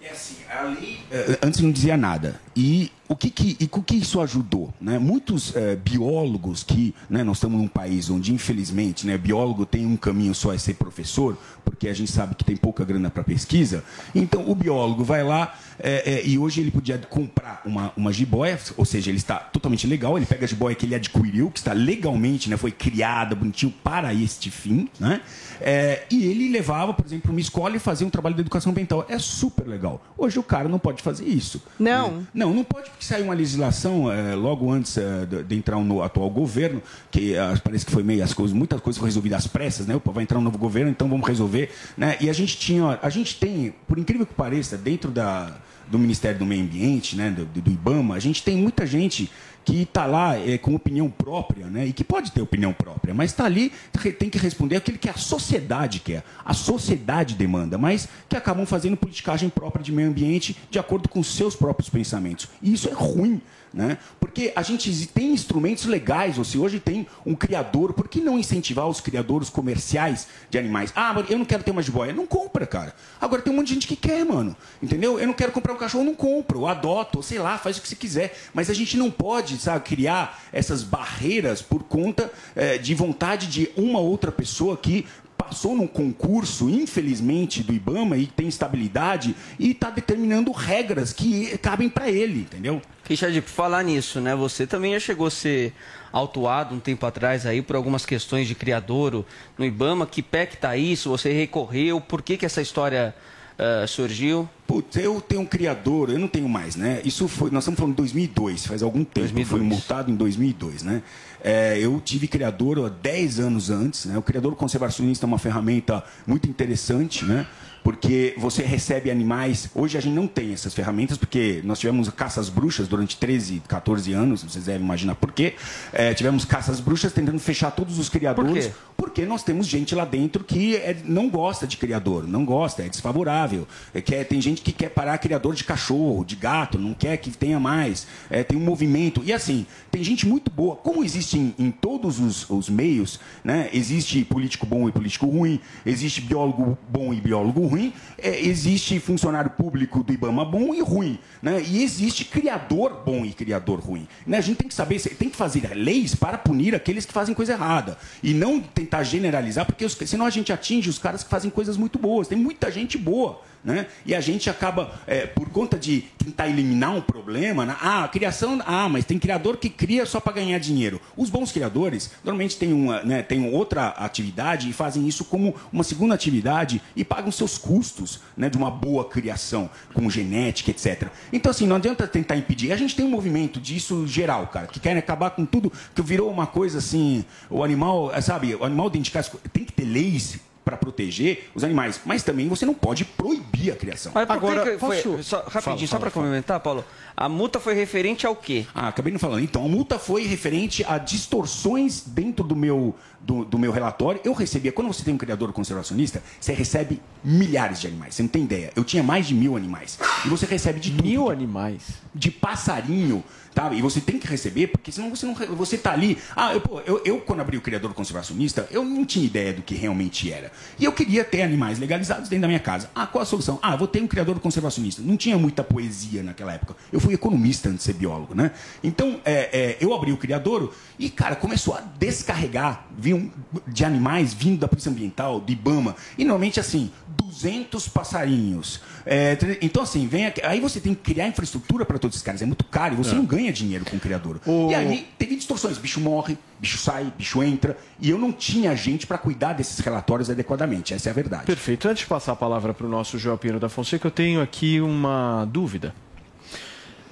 É assim, a lei. é, antes não dizia nada. E o que, que, e o que isso ajudou? Né? Muitos é, biólogos que. Né, nós estamos num país onde, infelizmente, né, biólogo tem um caminho só é ser professor, porque a gente sabe que tem pouca grana para pesquisa. Então, o biólogo vai lá é, é, e hoje ele podia comprar uma, uma jiboia, ou seja, ele está totalmente legal. Ele pega a jiboia que ele adquiriu, que está legalmente, né, foi criada, bonitinho para este fim. Né? É, e ele levava, por exemplo, uma escola e fazia um trabalho de educação ambiental. É super legal. Hoje cara não pode fazer isso. Não. né? Não, não pode porque saiu uma legislação é, logo antes é, de, entrar no atual governo, que é, parece que foi meio as coisas, muitas coisas foram resolvidas às pressas, né? Opa, vai entrar um novo governo, então vamos resolver, né? E a gente tinha, a gente tem, por incrível que pareça, dentro da do Ministério do Meio Ambiente, né, do, do IBAMA, a gente tem muita gente que está lá é, com opinião própria, né, e que pode ter opinião própria, mas está ali, tem que responder aquilo que a sociedade quer, a sociedade demanda, mas que acabam fazendo politicagem própria de meio ambiente de acordo com seus próprios pensamentos. E isso é ruim. Né? Porque a gente tem instrumentos legais, você hoje tem um criador, por que não incentivar os criadores comerciais de animais? Ah, mas eu não quero ter uma jiboia. Não compra, cara. Agora tem um monte de gente que quer, mano. Entendeu? Eu não quero comprar um cachorro, não compro, adoto, sei lá, faz o que você quiser. Mas a gente não pode, sabe, criar essas barreiras por conta eh, de vontade de uma outra pessoa que passou num concurso, infelizmente, do IBAMA e tem estabilidade e está determinando regras que cabem para ele, entendeu? Richard, por falar nisso, né? Você também já chegou a ser autuado um tempo atrás aí por algumas questões de criadouro no IBAMA. Que pé que tá isso? Você recorreu? Por que, que essa história ah, surgiu? Putz, eu tenho um criador, eu não tenho mais, né? Isso foi, nós estamos falando de 2002, faz algum tempo. Eu fui multado em 2002, né? É, eu tive criador há 10 anos antes, né? O criador conservacionista é uma ferramenta muito interessante, né? Porque você recebe animais. Hoje a gente não tem essas ferramentas, porque nós tivemos caças bruxas durante 13, 14 anos, vocês devem imaginar por quê. É, tivemos caças bruxas tentando fechar todos os criadores. Por? Porque nós temos gente lá dentro que é- não gosta de criador, não gosta, é desfavorável. É, quer, tem gente que quer parar criador de cachorro, de gato, não quer que tenha mais. É, tem um movimento. E assim, tem gente muito boa. Como existe em, em todos os, os meios, né? existe político bom e político ruim, existe biólogo bom e biólogo ruim, é, existe funcionário público do IBAMA bom e ruim. Né? E existe criador bom e criador ruim. Né? A gente tem que saber, tem que fazer leis para punir aqueles que fazem coisa errada. E não tentar generalizar, porque senão a gente atinge os caras que fazem coisas muito boas. Tem muita gente boa. Né? E a gente acaba, é, por conta de tentar eliminar um problema, né? ah, a criação, ah, mas tem criador que cria só para ganhar dinheiro. Os bons criadores normalmente têm, uma, né, têm outra atividade e fazem isso como uma segunda atividade e pagam seus custos né, de uma boa criação, com genética, etc. Então, assim, não adianta tentar impedir. A gente tem um movimento disso geral, cara, que querem acabar com tudo, que virou uma coisa assim, o animal, sabe, o animal de casa tem que ter leis para proteger os animais, mas também você não pode proibir a criação. Por que foi, só, rapidinho, só para complementar, Paulo, a multa foi referente ao quê? Ah, acabei não falando. Então, a multa foi referente a distorções dentro do meu, do, do meu relatório. Eu recebia, quando você tem um criador conservacionista, você recebe milhares de animais. Você não tem ideia. Eu tinha mais de mil animais. E você recebe de tudo. Mil animais? De passarinho, tá? E você tem que receber, porque senão você não. Você tá ali. Ah, eu, pô, eu, eu, quando abri o criador conservacionista, eu não tinha ideia do que realmente era. E eu queria ter animais legalizados dentro da minha casa. Ah, qual a solução? Ah, vou ter um criador conservacionista. Não tinha muita poesia naquela época. Eu fui economista antes de ser biólogo, né? Então, é, é, eu abri o criadouro e, cara, começou a descarregar vinham de animais vindo da Polícia Ambiental, do IBAMA. E, normalmente, assim, 200 passarinhos. É, então, assim, vem aqui- aí você tem que criar infraestrutura para todos esses caras. É muito caro e você É. não ganha dinheiro com o criador. E aí teve distorções. Bicho morre, bicho sai, bicho entra. E eu não tinha gente para cuidar desses relatórios adequadamente. Essa é a verdade. Perfeito. Antes de passar a palavra para o nosso João Pinheiro da Fonseca, eu tenho aqui uma dúvida.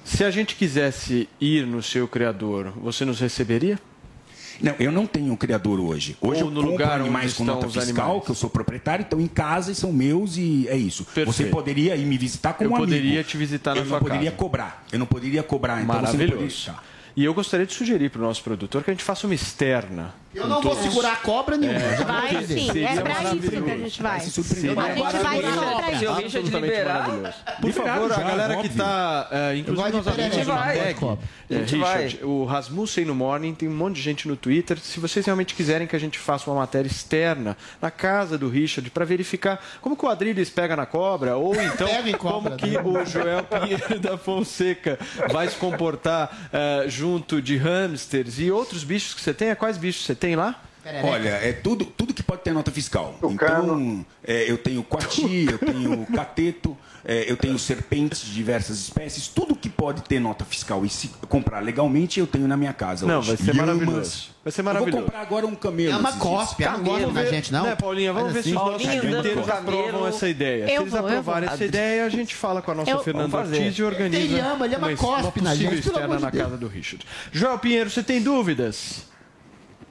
Se a gente quisesse ir no seu criador, você nos receberia? Não, eu não tenho um criador hoje. Hoje Ou eu no compro lugar animais com nota fiscal, animais. que eu sou proprietário, estão em casa e são meus e é isso. Você Perfeito. poderia ir me visitar como Eu um amigo. poderia te visitar na eu sua não poderia casa. cobrar. Eu não poderia cobrar. Então você não Maravilhoso. poderia- E eu gostaria de sugerir para o nosso produtor que a gente faça uma externa. Eu não vou segurar a cobra nenhuma. É, Vai sim, seria é pra isso maravilhoso. que a gente vai. Seria A gente vai maravilhoso. só pra isso. Se o Richard Absolutamente liberar, maravilhoso. Por favor, a galera que Eu inclusive nós amigos pereré, do vai. Matec, A é, gente Richard, o Rasmussen no Morning, tem um monte de gente no Twitter. Se vocês realmente quiserem que a gente faça uma matéria externa na casa do Richard para verificar como que o Adriles pega na cobra, ou [laughs] então como que o Joel Pinheiro [laughs] da Fonseca vai se comportar eh, junto de hamsters e outros bichos que você tem. Quais bichos você tem lá? Olha, é tudo, tudo que pode ter nota fiscal. Então, é, eu tenho coati, eu tenho cateto, é, eu tenho serpentes de diversas espécies. Tudo que pode ter nota fiscal e se comprar legalmente, eu tenho na minha casa. Não, hoje. vai ser Lhamas. maravilhoso. Vai ser Eu vou maravilhoso. comprar agora um camelo. É uma não gosta Vamos da ver- gente, não. Né, Paulinha, vamos ver se os assim. nossos Paulinha camelo. aprovam essa ideia. Eu se eles vou, aprovarem essa ideia, a gente fala com a nossa Eu- Fernanda. Ortiz e organiza Ele ama, ele ama uma, cospe uma na possível gente, pelo externa amor de na Deus. casa do Richard. Joel Pinheiro, você tem dúvidas?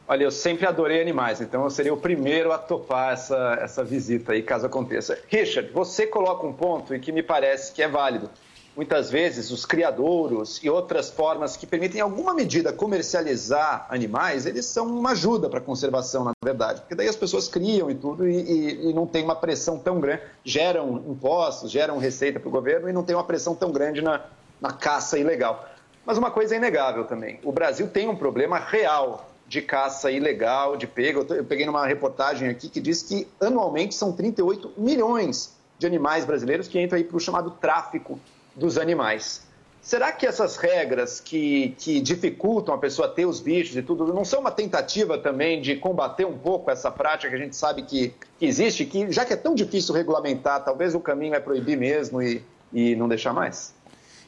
Olha, eu sempre adorei animais, então eu seria o primeiro a topar essa, essa visita aí, caso aconteça. Richard, você coloca um ponto e que me parece que é válido. Muitas vezes os criadouros e outras formas que permitem, em alguma medida, comercializar animais, eles são uma ajuda para a conservação, na verdade. Porque daí as pessoas criam e tudo e, e- e não tem uma pressão tão grande, geram impostos, geram receita para o governo e não tem uma pressão tão grande na, na caça ilegal. Mas uma coisa é inegável também: o Brasil tem um problema real de caça ilegal, de tô- Eu peguei numa reportagem aqui que diz que anualmente são 38 milhões de animais brasileiros que entram aí para o chamado tráfico dos animais. Será que essas regras que, que dificultam a pessoa ter os bichos e tudo não são uma tentativa também de combater um pouco essa prática que a gente sabe que, que existe, que já que é tão difícil regulamentar, talvez o caminho é proibir mesmo e, e não deixar mais?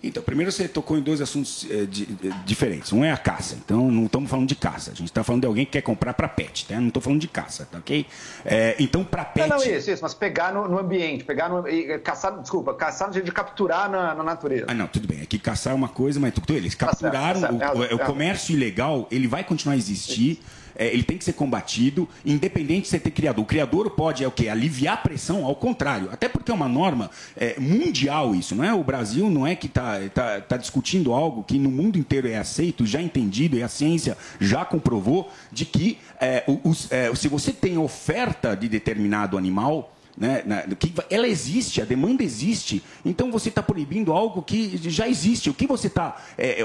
Então, primeiro você tocou em dois assuntos eh, di- eh, diferentes. Um é a caça. Então, não estamos falando de caça. A gente está falando de alguém que quer comprar para pet. Tá? Não estou falando de caça, tá ok? Eh, então, para pet. Não, não, isso, isso, mas pegar no, no ambiente, pegar no. e caçar, desculpa, caçar no sentido de capturar na, na natureza. Ah, não, tudo bem. É que caçar é uma coisa, mas tudo eles capturaram tá certo, tá o, certo. o- o comércio ilegal, ele vai continuar a existir. É, ele tem que ser combatido, independente de você ter criador. O criador pode é o quê? Aliviar a pressão, ao contrário. Até porque é uma norma é, mundial isso, não é? O Brasil não é que está tá, tá discutindo algo que no mundo inteiro é aceito, já entendido, e a ciência já comprovou de que é, os- é, se você tem oferta de determinado animal, né, que ela existe, a demanda existe. Então você está proibindo algo que já existe. O que você está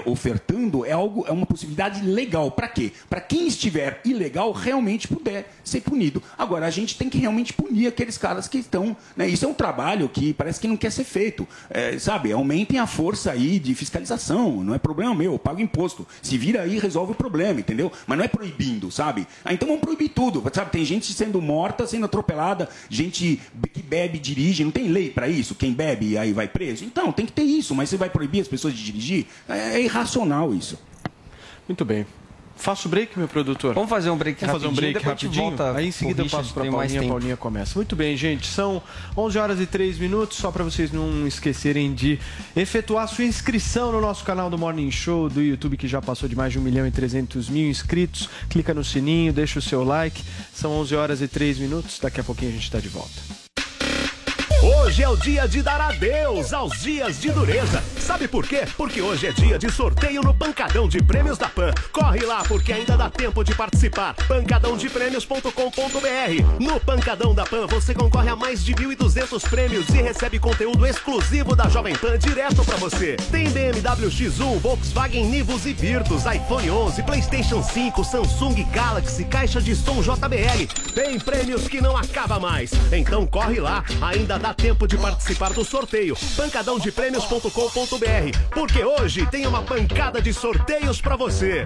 ofertando é algo, é uma possibilidade legal. Para quê? Para quem estiver ilegal realmente puder ser punido. Agora a gente tem que realmente punir aqueles caras que estão. Né, isso é um trabalho que parece que não quer ser feito. É, sabe? Aumentem a força aí de fiscalização. Não é problema meu. Eu pago imposto. Se vira aí resolve o problema, entendeu? Mas não é proibindo, sabe? Ah, então vamos proibir tudo. Sabe? Tem gente sendo morta, sendo atropelada, gente que bebe e dirige. Não tem lei para isso? Quem bebe aí vai preso? Então, tem que ter isso. Mas você vai proibir as pessoas de dirigir? É, é irracional isso. Muito bem. Faço o break, meu produtor? Vamos fazer um break Vamos fazer um break rapidinho? volta Aí em seguida eu passo para a Paulinha, a. Paulinha começa. Muito bem, gente. São 11 horas e 3 minutos, só para vocês não esquecerem de efetuar sua inscrição no nosso canal do Morning Show do YouTube, que já passou de mais de 1 milhão e 300 mil inscritos. Clica no sininho, deixa o seu like. São 11 horas e 3 minutos. Daqui a pouquinho a gente está de volta. Hoje é o dia de dar adeus aos dias de dureza. Sabe por quê? Porque hoje é dia de sorteio no Pancadão de Prêmios da Pan. Corre lá porque ainda dá tempo de participar. pancadãodeprêmios.com.br. No Pancadão da Pan você concorre a mais de 1.200 prêmios e recebe conteúdo exclusivo da Jovem Pan direto pra você. Tem BMW X1, Volkswagen Nivus e Virtus, iPhone 11, PlayStation 5, Samsung Galaxy, caixa de som JBL. Tem prêmios que não acaba mais. Então corre lá, ainda dá tempo de participar do sorteio. pancadãodeprêmios.com.br. Porque hoje tem uma pancada de sorteios pra você.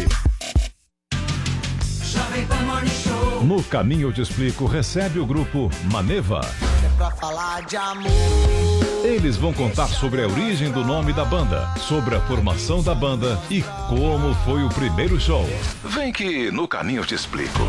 No caminho eu te explico, recebe o grupo Maneva. É pra falar de amor. Eles vão contar sobre a origem do nome da banda, sobre a formação da banda e como foi o primeiro show. Vem que no caminho eu te explico.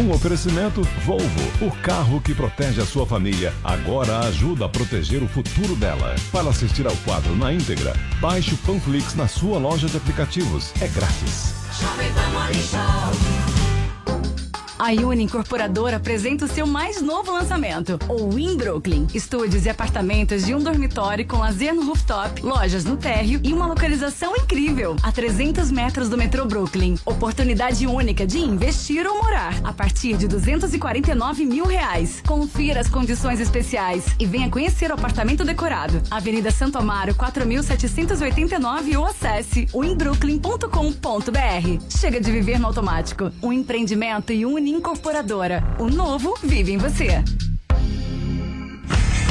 Um oferecimento Volvo, o carro que protege a sua família, agora ajuda a proteger o futuro dela. Para assistir ao quadro na íntegra, baixe o Panflix na sua loja de aplicativos. É grátis. Jovem Pan Morning Show. A Uni Incorporadora apresenta o seu mais novo lançamento, o Win Brooklyn. Estúdios e apartamentos de um dormitório com lazer no rooftop, lojas no térreo e uma localização incrível, a 300 metros do metrô Brooklyn. Oportunidade única de investir ou morar, a partir de 249 mil reais. Confira as condições especiais e venha conhecer o apartamento decorado. Avenida Santo Amaro, 4789 ou acesse winbrooklyn.com.br. Chega de viver no automático. Um empreendimento e Uni Incorporadora. O novo vive em você.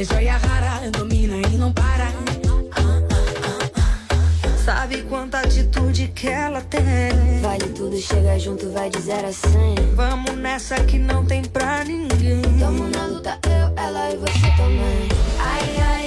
É joia rara, domina e não para. Sabe quanta atitude que ela tem? Vale tudo, chega junto, vai de 0 a 100. Vamos nessa que não tem pra ninguém. Tamo na luta, eu, ela e você também. Ai, ai.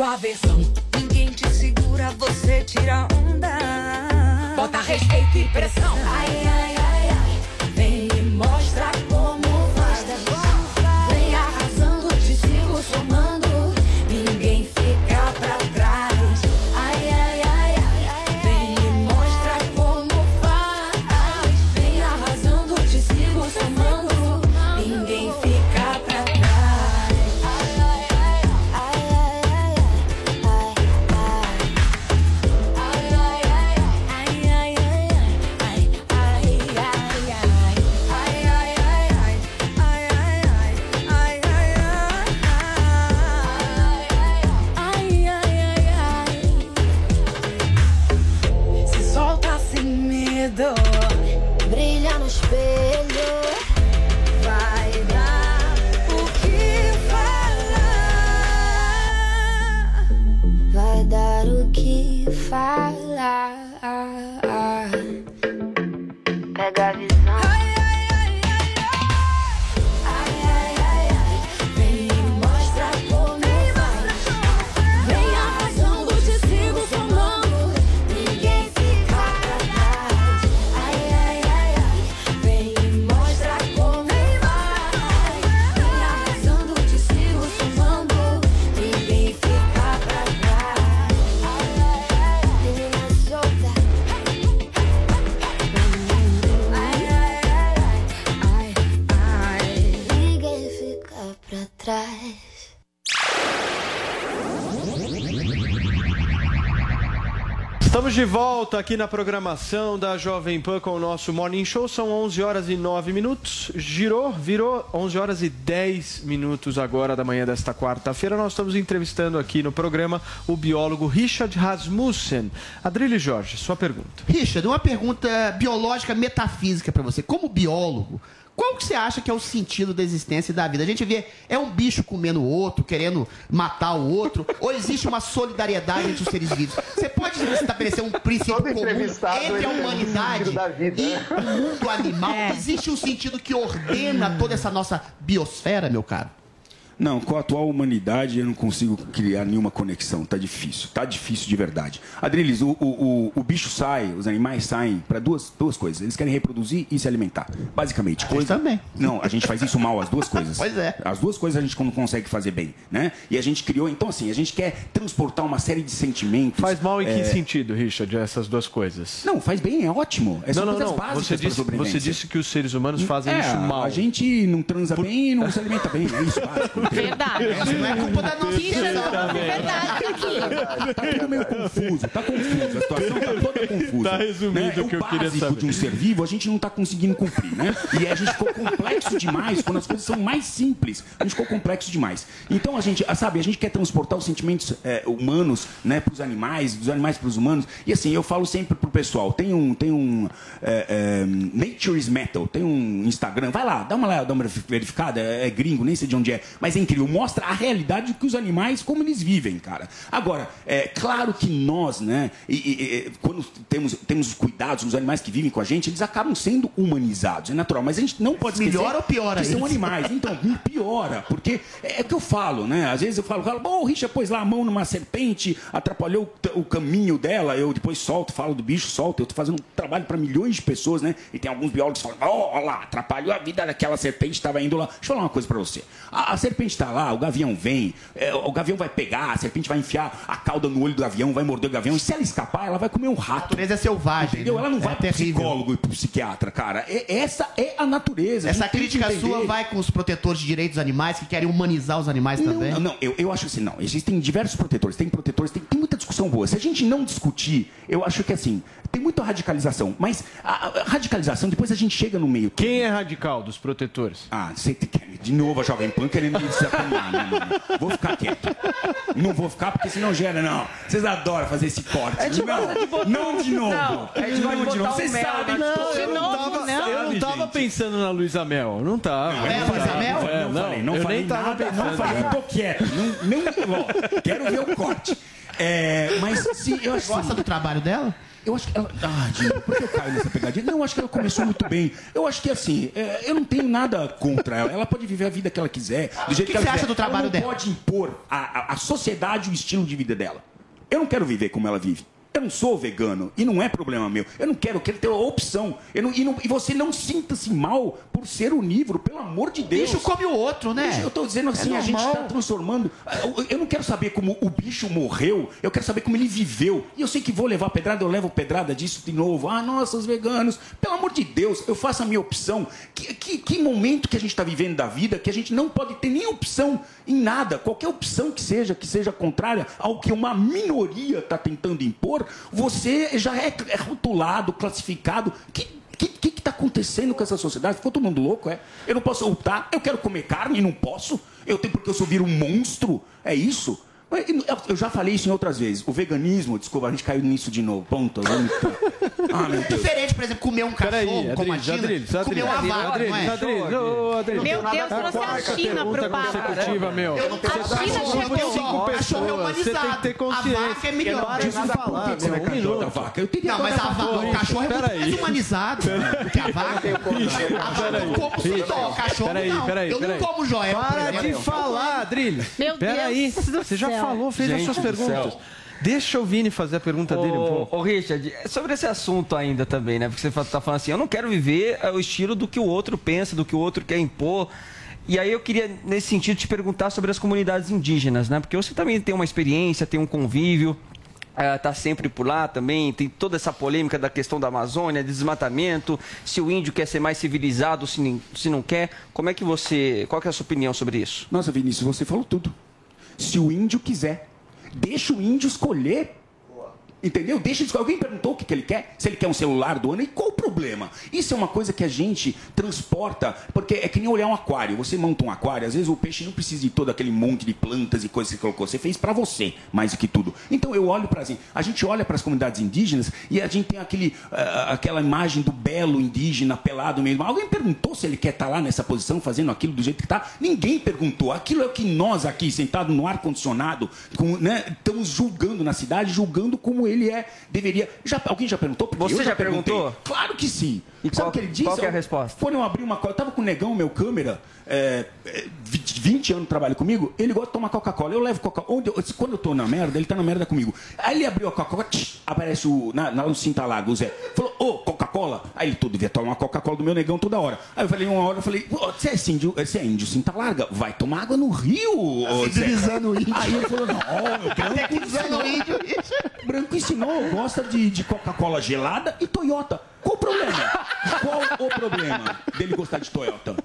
Faz a tua versão. Ninguém te segura, você tira onda. Bota respeito e pressão. Ai, ai, ai, de volta aqui na programação da Jovem Pan com o nosso Morning Show. São 11 horas e 9 minutos. Girou, virou 11 horas e 10 minutos agora da manhã desta quarta-feira. Nós estamos entrevistando aqui no programa o biólogo Richard Rasmussen. Adrilho Jorge, sua pergunta. Richard, uma pergunta biológica metafísica para você. Como biólogo, qual que você acha que é o sentido da existência da vida? A gente vê, é um bicho comendo o outro, querendo matar o outro, [laughs] ou existe uma solidariedade entre os seres vivos? Você pode estabelecer um princípio Todo comum entrevistado, entre a um humanidade e né? o mundo animal? Existe um sentido que ordena toda essa nossa biosfera, meu caro? Não, com a atual humanidade eu não consigo criar nenhuma conexão. Tá difícil. Tá difícil de verdade. Adriles, o, o, o, o bicho sai, os animais saem para duas, duas coisas. Eles querem reproduzir e se alimentar. Basicamente. Coisa... também. Não, a gente faz isso mal, as duas [laughs] coisas. Pois é. As duas coisas a gente não consegue fazer bem, né? E a gente criou, então assim, a gente quer transportar uma série de sentimentos. Faz mal em que é, sentido, Richard, essas duas coisas? Não, faz bem, é ótimo. É não, não, coisas não. básicas Você disse, você disse que os seres humanos fazem É, isso mal. A gente não transa bem e não se alimenta bem. É isso, básico. Verdade. Isso não é culpa da nossa Isso é geração. verdade aqui. Tá tudo meio confuso, tá confuso. A situação tá toda confusa. Tá resumido né? o que eu queria básico saber. de um ser vivo a gente não tá conseguindo cumprir, né? E a gente ficou complexo demais quando as coisas são mais simples. A gente ficou complexo demais. Então a gente, sabe, a gente quer transportar os sentimentos é, humanos, né, pros animais, dos animais pros humanos. E assim, eu falo sempre pro pessoal, tem um, tem um é, é, Nature is Metal, tem um Instagram, vai lá, dá uma, dá uma verificada, é, é gringo, nem sei de onde é, mas é incrível, mostra a realidade que os animais, como eles vivem, cara. Agora, é claro que nós, né, e, e- e, quando temos, temos os cuidados dos animais que vivem com a gente, eles acabam sendo humanizados, é natural, mas a gente não pode esquecer Melhora ou piora que são animais. Então, piora, porque é o que eu falo, né? Às vezes eu falo, falo bom, o Richard pôs lá a mão numa serpente, atrapalhou o o caminho dela, eu depois solto, falo do bicho, solto, eu tô fazendo um trabalho para milhões de pessoas, né? E tem alguns biólogos que falam, ó, ó lá, atrapalhou a vida daquela serpente, estava indo lá. Deixa eu falar uma coisa para você. A, a serpente está lá, o gavião vem, é, o gavião vai pegar, a serpente vai enfiar a cauda no olho do gavião, vai morder o gavião, e se ela escapar, ela vai comer um rato. A natureza é selvagem. Entendeu? né? Ela não É vai pro terrível. psicólogo e pro psiquiatra, cara. É- essa é a natureza. Essa crítica sua vai com os protetores de direitos dos animais que querem humanizar os animais também? Não, não, eu, eu acho assim, não. Existem diversos protetores, tem protetores, tem, tem muita discussão boa. Se a gente não discutir, eu acho que assim, tem muita radicalização. Mas a, a radicalização, depois a gente chega no meio. Quem é radical dos protetores? Ah, você de novo a Jovem Pan querendo me desafiar, né, mano? Vou ficar quieto. Não vou ficar porque senão gera, não. Vocês adoram fazer esse corte. A gente gosta de botar- não, não de novo. Não, gente gosta de não de novo. Vocês mel sabem que discussão. tô- eu não tava, eu não tava pensando na Luísa Mel. Não tava. Não, não falei, não, É, não falei, não eu falei nem tava nada, pensando. não falei, tô quieto, não, nem, ó, quero ver o corte. É, mas se eu acho Gosta assim, do trabalho dela? Eu acho que ela. Ah, Dino, por que eu caio nessa pegadinha? Não, eu acho que ela começou muito bem. Eu acho que assim, é, eu não tenho nada contra ela. Ela pode viver a vida que ela quiser, do jeito que que, ela você acha quiser. do trabalho ela não dela? pode impor a, a sociedade o estilo de vida dela. Eu não quero viver como ela vive. Eu não sou vegano e não é problema meu. Eu não quero, eu quero ter a opção. Não- e, não- e você não sinta-se mal por ser onívoro, pelo amor de Deus. bicho come o outro, né? Bicho, Eu tô dizendo assim, É a gente está transformando. Eu- Eu não quero saber como o bicho morreu, eu quero saber como ele viveu. E eu sei que vou levar pedrada, eu levo pedrada disso de novo. Ah, nossa, os veganos. Pelo amor de Deus, eu faço a minha opção. Que, que, que momento que a gente está vivendo da vida que a gente não pode ter nem opção em nada, qualquer opção que seja, que seja contrária ao que uma minoria está tentando impor, você já é, é rotulado, classificado. Que, o que, que, que tá acontecendo com essa sociedade? Ficou todo mundo louco, é? Eu não posso lutar, eu quero comer carne e não posso. Eu tenho porque eu sou vir um monstro. É isso? Eu- já falei isso em outras vezes. O veganismo, desculpa, a gente caiu nisso de novo. Ponto. [laughs] Ah. Diferente, por exemplo, comer um cachorro Peraí, como a China, Adriles, comer uma vaca, não é? Adriles, ô, Adriles. Meu Deus, trouxe a quarta China pro papo. consecutiva, meu. Eu não tá China chegou cinco só, pessoas. cachorro é Você tem que ter humanizado. A consciência. vaca é melhor. Eu Por falar, meu, um cair dó da minuto. vaca? Eu teria Não, mas a vaca. o cachorro é muito mais humanizado do que a vaca. A vaca eu como sem dó, o cachorro não. eu não como por Para de falar, Adrilho. Meu Deus do você já céu. Falou, fez as Gente suas do perguntas. céu. Deixa o Vini fazer a pergunta dele um Ô, pouco. ô, Richard, sobre esse assunto ainda também, né? Porque você fa- tá falando assim, eu não quero viver é, o estilo do que o outro pensa, do que o outro quer impor. E aí eu queria, nesse sentido, te perguntar sobre as comunidades indígenas, né? Porque você também tem uma experiência, tem um convívio. está sempre por lá também, tem toda essa polêmica da questão da Amazônia, desmatamento, se o índio quer ser mais civilizado, se, se não quer. Como é que você. Qual que é a sua opinião sobre isso? Nossa, Vinícius, você falou tudo. Se o índio quiser, deixa o índio escolher. Entendeu? Deixa escolher. Alguém perguntou o que, que ele quer? Se ele quer um celular do ano, e qual o problema? Isso é uma coisa que a gente transporta, porque é que nem olhar um aquário. Você monta um aquário, às vezes o peixe não precisa de todo aquele monte de plantas e coisas que você colocou. Você fez para você, mais do que tudo. Então eu olho para assim, a gente olha para as comunidades indígenas e a gente tem aquele, ah, aquela imagem do belo indígena pelado mesmo. Alguém perguntou se ele quer estar lá nessa posição, fazendo aquilo do jeito que está? Ninguém perguntou. Aquilo é o que nós aqui, sentados no ar-condicionado, né, estamos julgando na cidade, julgando como ele é, deveria. Já, alguém já perguntou? Porque Você já perguntei. perguntou? Claro que sim. E Sabe o que ele disse? qual que é a resposta? Quando eu abri uma coca, eu tava com o negão, meu câmera, é, é, 20 20 anos trabalha comigo, ele gosta de tomar Coca-Cola. Eu levo Coca-Cola. Quando eu tô na merda, ele tá na merda comigo. Aí ele abriu a Coca-Cola, aparece o, na, na, no Cinta-Lago, o Zé. Falou, ô, Coca-Cola. Aí ele todo devia tomar uma Coca-Cola do meu negão toda hora. Aí eu falei, uma hora, eu falei, "Ô, você é índio, você é índio Cinta Larga? Vai tomar água no rio, ô, Zé. Civilizando o índio. Aí ele falou, não, o branco ensinou. Branco ensinou, gosta de, de Coca-Cola gelada e Toyota. Qual o problema? Qual o problema dele gostar de Toyota?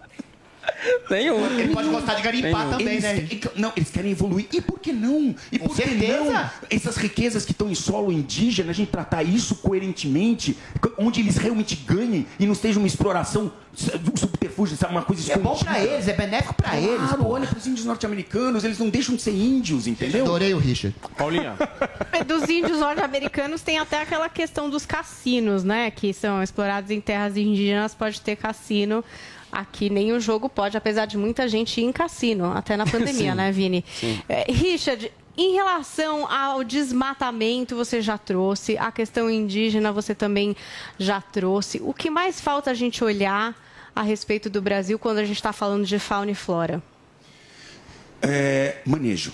[laughs] Nenhum. Ele pode gostar de garimpar também, eles, né? que- Não, eles querem evoluir. E por que não? E por que não? Essas riquezas que estão em solo indígena, a gente tratar isso coerentemente, onde eles realmente ganhem e não seja uma exploração um subterfúgio, sabe? Uma coisa É bom escondida. pra eles, é benéfico pra Claro, eles. pô. olha pros índios norte-americanos, eles não deixam de ser índios, entendeu? Adorei o Richard. Paulinha. Dos índios norte-americanos tem até aquela questão dos cassinos, né? Que são explorados em terras indígenas, pode ter cassino. Aqui nem o jogo pode, apesar de muita gente ir em cassino, até na [laughs] pandemia, Sim. né, Vini? Sim. É, Richard, em relação ao desmatamento, você já trouxe, a questão indígena você também já trouxe. O que mais falta a gente olhar a respeito do Brasil quando a gente está falando de fauna e flora? É, manejo.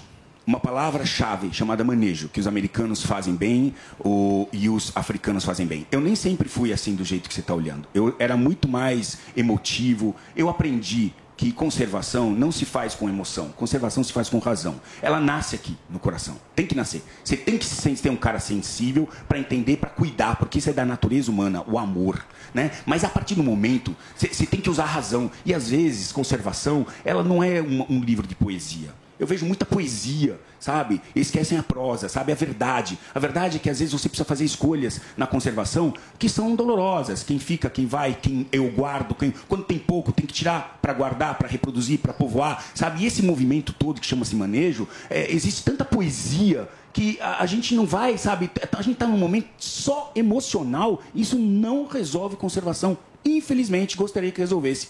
Uma palavra-chave chamada manejo, que os americanos fazem bem o, e os africanos fazem bem. Eu nem sempre fui assim do jeito que você está olhando. Eu era muito mais emotivo. Eu aprendi que conservação não se faz com emoção, conservação se faz com razão. Ela nasce aqui no coração. Tem que nascer. Você tem que ser um cara sensível para entender, para cuidar, porque isso é da natureza humana, o amor, né? Mas a partir do momento, você tem que usar a razão. E às vezes, conservação, ela não é um, um livro de poesia. Eu vejo muita poesia, sabe? Esquecem a prosa, sabe? A verdade. A verdade é que às vezes você precisa fazer escolhas na conservação que são dolorosas. Quem fica, quem vai, quem eu guardo, quem... quando tem pouco, tem que tirar para guardar, para reproduzir, para povoar, sabe? E esse movimento todo que chama-se manejo, é, existe tanta poesia que a, gente não vai, sabe? A gente está num momento só emocional. Isso não resolve conservação. Infelizmente, gostaria que resolvesse.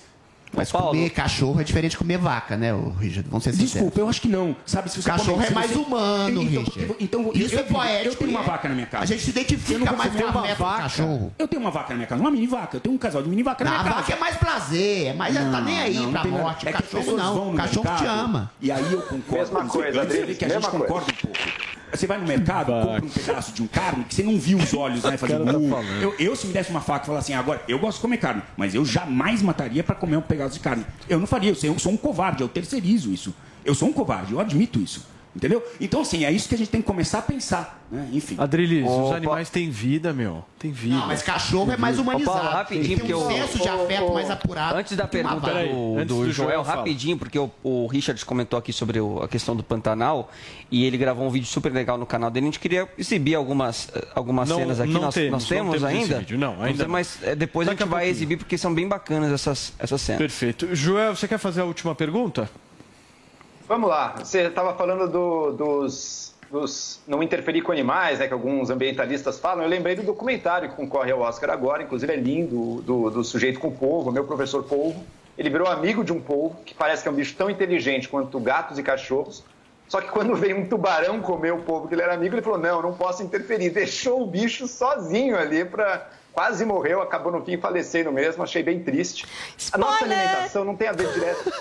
Mas comer cachorro é diferente de comer vaca, né, ô, Richard? Vamos ser sinceros. Desculpa, eu acho que não. Sabe, se você Cachorro come- é se mais você- humano, então, Richard. Então, Isso eu, é poético, eu tenho uma é. vaca na minha casa. A gente se identifica não mais com a uma vaca cachorro. Eu tenho uma vaca na minha casa, uma mini vaca. Eu tenho um casal de mini vaca na Não, minha a casa. vaca é mais prazer, é mais já tá nem aí pra tem nada. morte. É O cachorro não, o cachorro te ama. E aí eu concordo Mesma com coisa, Adriles, que a gente mesma coisa. concorda um pouco. Você vai no mercado, compra um pedaço de um carne que você não viu os olhos, né? Fazer cara tá eu, eu, se me desse uma faca e falar assim, agora, eu gosto de comer carne, mas eu jamais mataria para comer um pedaço de carne. Eu não faria, eu sou um covarde, eu terceirizo isso. Eu sou um covarde, eu admito isso. Entendeu? Então, assim, é isso que a gente tem que começar a pensar. Né? Enfim. Adrilis, os Opa. animais têm vida, meu. Tem vida. Não, mas cachorro é mais humanizado. Paulo, rapidinho, Tem um senso de afeto mais apurado. Antes da pergunta do, antes do do Joel, rapidinho, porque o, o Richard comentou aqui sobre o- a questão do Pantanal e ele gravou um vídeo super legal no canal dele. A gente queria exibir algumas, eh, algumas Não- cenas aqui. não nós, temos, nós não temos temos esse ainda? vídeo, não, ainda temos, não. Mas eh, depois Daqui a a gente vai pouquinho. exibir porque são bem bacanas essas, essas cenas. Perfeito. Joel, você quer fazer a última pergunta? Vamos lá. Você estava falando do- dos, dos não interferir com animais, né, que alguns ambientalistas falam. Eu lembrei do documentário que concorre ao Oscar agora, inclusive é lindo, do, do sujeito com polvo, meu professor polvo. Ele virou amigo de um polvo, que parece que é um bicho tão inteligente quanto gatos e cachorros. Só que quando veio um tubarão comer o polvo que ele era amigo, ele falou: Não, não posso interferir. Deixou o bicho sozinho ali para. Quase morreu, acabou no fim falecendo mesmo, achei bem triste. A nossa alimentação não tem a ver direto.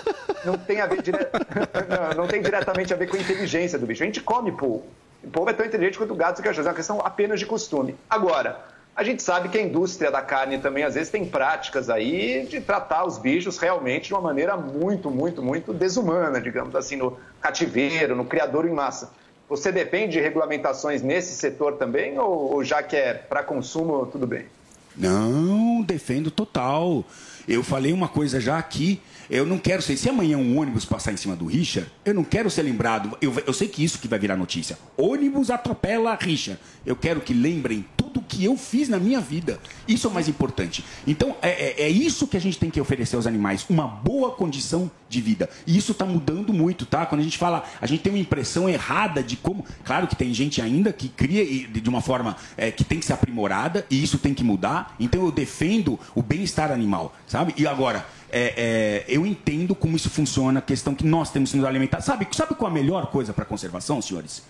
Não tem a ver direto. [laughs] não, não tem diretamente a ver com a inteligência do bicho. A gente come polvo. O polvo é tão inteligente quanto gatos e cachorros. É uma questão apenas de costume. Agora, a gente sabe que a indústria da carne também, às vezes, tem práticas aí de tratar os bichos realmente de uma maneira muito, muito, muito desumana, digamos assim, no cativeiro, no criador em massa. Você depende de regulamentações nesse setor também ou, ou já que é para consumo, tudo bem? Não, defendo total. Eu falei uma coisa já aqui. Eu não quero ser. Se amanhã um ônibus passar em cima do Richard, eu não quero ser lembrado. Eu, eu sei que isso que vai virar notícia. Ônibus atropela Richard. Eu quero que lembrem tudo que eu fiz na minha vida. Isso é o mais importante. Então, é, é, é isso que a gente tem que oferecer aos animais: uma boa condição de vida. E isso está mudando muito, tá? Quando a gente fala, a gente tem uma impressão errada de como. Claro que tem gente ainda que cria de uma forma é, que tem que ser aprimorada, e isso tem que mudar. Então, eu defendo o bem-estar animal, sabe? E agora. é, é, eu entendo como isso funciona, a questão que nós temos que nos alimentar. Sabe, sabe qual a melhor coisa para conservação, senhores?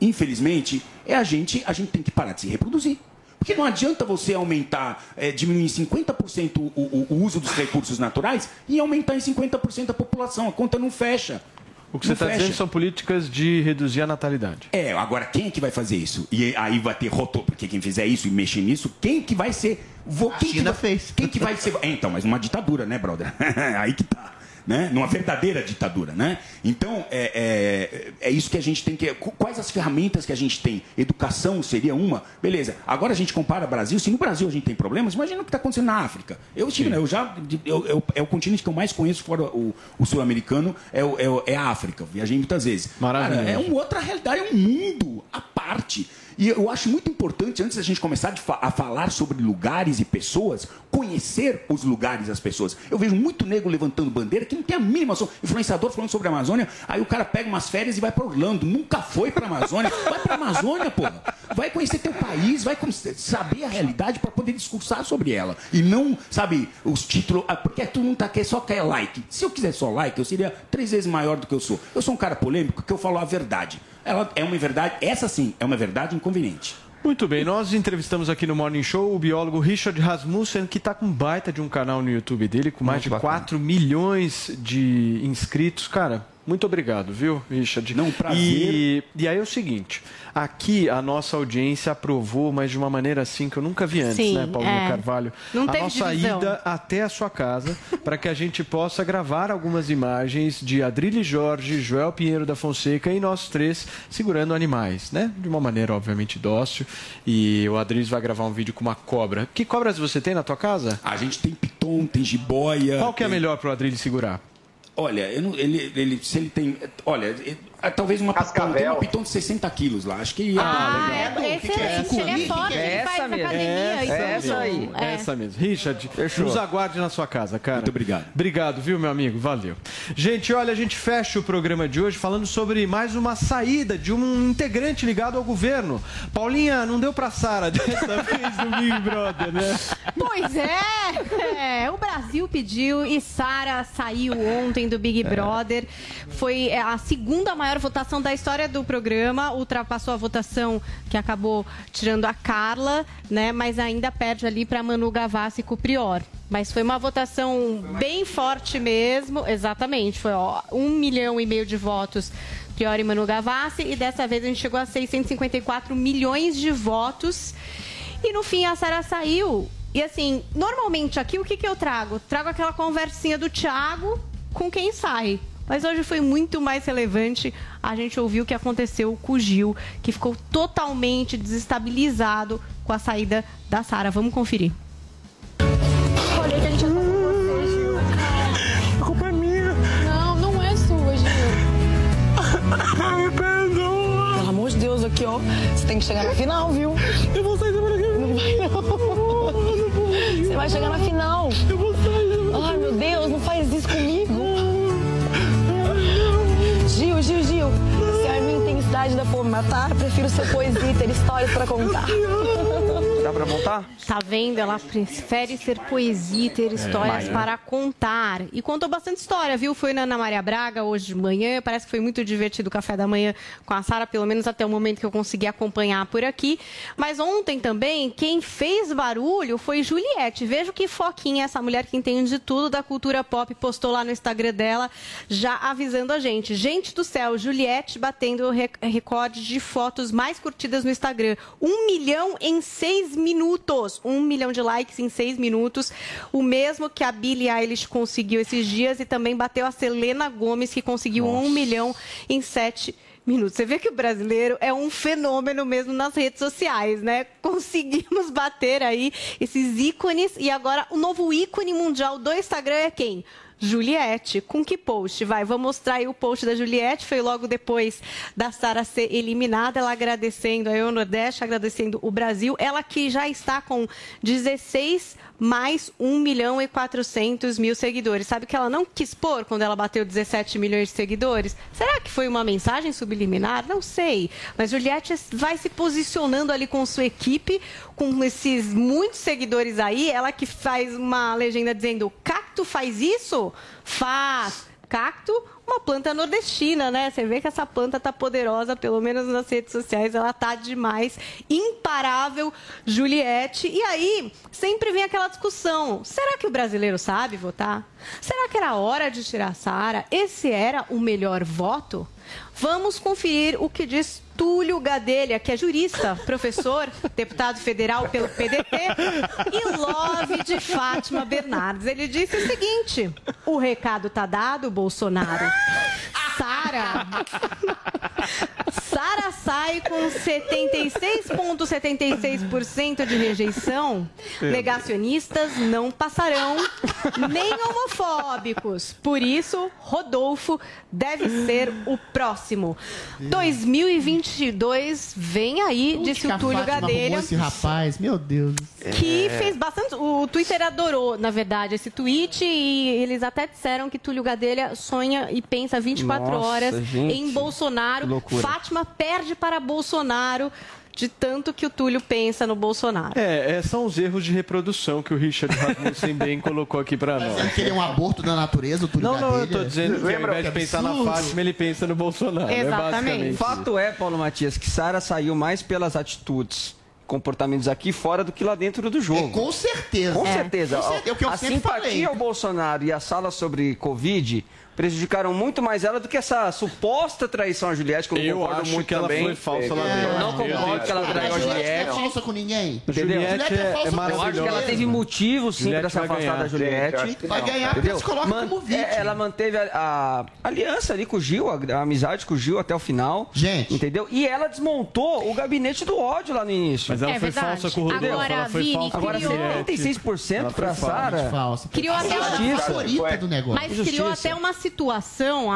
Infelizmente, é a gente, a gente tem que parar de se reproduzir. Porque não adianta você aumentar, é, diminuir em 50% o, o, o uso dos recursos naturais e aumentar em 50% a população. A conta não fecha. O que você está dizendo são políticas de reduzir a natalidade. É, agora quem é que vai fazer isso? E aí vai ter rotor, porque quem fizer isso e mexer nisso, quem que vai ser? Vou, quem China que vai, fez. Quem que vai ser? É, então, mas uma ditadura, né, brother? [laughs] aí que tá. Né? Numa verdadeira ditadura, né? Então, é, é, é isso que a gente tem que... Quais as ferramentas que a gente tem? Educação seria uma? Beleza. Agora a gente compara Brasil. Se no Brasil a gente tem problemas, imagina o que está acontecendo na África. Eu estive, né? eu já... Eu, eu- é o continente que eu mais conheço fora o, o sul-americano, é, é, é a África. Viajei muitas vezes. Maravilhoso. Cara, é uma outra realidade, é um mundo à parte. E eu acho muito importante, antes da gente começar fa- a falar sobre lugares e pessoas, conhecer os lugares e as pessoas. Eu vejo muito nego levantando bandeira que não tem a mínima noção. Influenciador falando sobre a Amazônia, aí o cara pega umas férias e vai para Orlando. Nunca foi para a Amazônia. Vai para a Amazônia, porra. Vai conhecer teu país, vai saber a realidade para poder discursar sobre ela. E não, sabe, os títulos. ah, Porque tu não tá, quer, só quer like. Se eu quiser só like, eu seria três vezes maior do que eu sou. Eu sou um cara polêmico que eu falo a verdade. Ela é uma verdade, essa sim, é uma verdade inconveniente. Muito bem, nós entrevistamos aqui no Morning Show o biólogo Richard Rasmussen, que está com baita de um canal no YouTube dele, com mais de 4 milhões de inscritos. Cara, muito obrigado, viu, Richard? Não, prazer. E, e aí é o seguinte, aqui a nossa audiência aprovou, mas de uma maneira assim que eu nunca vi antes, Sim, né, Paulinho é. Carvalho? Não a teve nossa divisão. ida até a sua casa para que a gente possa gravar algumas imagens de Adrilho Jorge, Joel Pinheiro da Fonseca e nós três segurando animais, né? De uma maneira obviamente dócil. E o Adrilho vai gravar um vídeo com uma cobra. Que cobras você tem na tua casa? A gente tem piton, tem jiboia. Qual que é tem- melhor para o Adrilho segurar? Olha, eu não- ele, ele, se ele tem. Olha, talvez uma piton, tem uma piton de 60 quilos lá. Acho que. Ah, é excelente. Ele é forte, ele faz academia. e tudo. É. Essa mesmo. Richard, nos aguarde na sua casa, cara. Muito obrigado. Obrigado, viu, meu amigo? Valeu. Gente, olha, a gente fecha o programa de hoje falando sobre mais uma saída de um integrante ligado ao governo. Paulinha, não deu pra Sara [laughs] dessa vez no Big Brother, né? Pois é, é, o Brasil pediu e Sara saiu ontem do Big Brother. Foi é, a segunda maior votação da história do programa, ultrapassou a votação que acabou tirando a Carla, né? Mas ainda perde ali para Manu Gavassi com o Prior. Mas foi uma votação bem forte mesmo, exatamente. Foi ó, um milhão e meio de votos Prior e Manu Gavassi, e dessa vez a gente chegou a 654 milhões de votos. E no fim a Sara saiu. E assim, normalmente aqui o que, que eu trago? Trago aquela conversinha do Thiago com quem sai. Mas hoje foi muito mais relevante a gente ouvir o que aconteceu com o Gil, que ficou totalmente desestabilizado com a saída da Sara. Vamos conferir. Olha que a gente. A culpa é minha. Não, não é sua, Gil. Me perdoa. Pelo amor de Deus, aqui, ó. Você tem que chegar na final, viu? Eu vou sair semana que vem. Não vai, não. Você vai chegar na final. Eu vou sair. Ai, meu Deus, não faz isso comigo. Gil, Gil. Se a minha intensidade da for me matar, prefiro ser poesia e ter histórias pra contar. Dá pra montar? Tá vendo? Ela prefere ser poesia e ter histórias Maia. para contar. E contou bastante história, viu? Foi na Ana Maria Braga hoje de manhã. Parece que foi muito divertido o café da manhã com a Sara, pelo menos até o momento que eu consegui acompanhar por aqui. Mas ontem também, quem fez barulho foi Juliette. Veja que foquinha essa mulher que entende de tudo da cultura pop postou lá no Instagram dela, já avisando a gente. Gente do céu, Juliette batendo o rec- recorde de fotos mais curtidas no Instagram. Um milhão em seis minutos. Um milhão de likes em seis minutos. O mesmo que a Billie Eilish conseguiu esses dias e também bateu a Selena Gomes, que conseguiu um milhão em sete minutos. Você vê que o brasileiro é um fenômeno mesmo nas redes sociais, né? [laughs] Conseguimos bater aí esses ícones e agora o novo ícone mundial do Instagram é quem? Juliette. Com que post? Vai, vou mostrar aí o post da Juliette. Foi logo depois da Sara ser eliminada. Ela agradecendo a Nordeste, agradecendo o Brasil. Ela que já está com 16 mais 1 milhão e 400 mil seguidores. Sabe que ela não quis pôr quando ela bateu 17 milhões de seguidores? Será que foi uma mensagem subliminar? Não sei. Mas Juliette vai se posicionando ali com sua equipe, com esses muitos seguidores aí. Ela que faz uma legenda dizendo: Cacto faz isso? Faz. Cacto, uma planta nordestina, né? Você vê que essa planta tá poderosa, pelo menos nas redes sociais, ela tá demais. Imparável, Juliette. E aí, sempre vem aquela discussão: será que o brasileiro sabe votar? Será que era hora de tirar a Sara? Esse era o melhor voto? Vamos conferir o que diz Túlio Gadelha, que é jurista, professor, [laughs] deputado federal pelo PDT, e love de Fátima Bernardes. Ele disse o seguinte: o recado tá dado, Bolsonaro. Sara. Sara sai com 76,76% de rejeição. Negacionistas não passarão, nem homofóbicos. Por isso, Rodolfo deve ser o próximo. 2022 vem aí, Onde disse o Túlio Gadelha. esse rapaz, meu Deus. Que É. fez bastante. O Twitter adorou, na verdade, esse tweet e eles até disseram que Túlio Gadelha sonha e pensa 24 Nossa, horas gente, em Bolsonaro. que. Fátima perde para Bolsonaro de tanto que o Túlio pensa no Bolsonaro. É, é, são os erros de reprodução que o Richard Rasmussen bem [laughs] colocou aqui pra nós. Ele queria um aborto da natureza, o Túlio Não, não, eu tô dizendo que ao invés de pensar na Fátima, ele pensa no Bolsonaro. É basicamente Fato é, Paulo Matias, que Sara saiu mais pelas atitudes, comportamentos aqui fora do que lá dentro do jogo. com certeza. Com É. certeza. Com certeza, é o que eu a simpatia falei. ao Bolsonaro e a sala sobre Covid prejudicaram muito mais ela do que essa suposta traição à Juliette, que eu, Eu concordo acho muito que ela também. foi falsa lá Eu dentro. não concordo que ela traiu a A Juliette não é falsa com ninguém. Entendeu? Juliette é- é Eu acho que ela teve motivo, sim, Juliette para se afastar da Juliette. Vai ganhar porque eles colocam Man- como vítima. é, ela manteve a, a aliança ali com o Gil, a, a amizade com o Gil até o final. Gente. Entendeu? E ela desmontou o gabinete do ódio lá no início. Mas ela É foi verdade. falsa com o Rodolfo. Agora, ela foi Vini, falsa Agora, a criou- Juliette. 76% Ela foi pra falsa. Sara. Falsa. Criou até uma Justiça. favorita do negócio. Mas criou até uma situação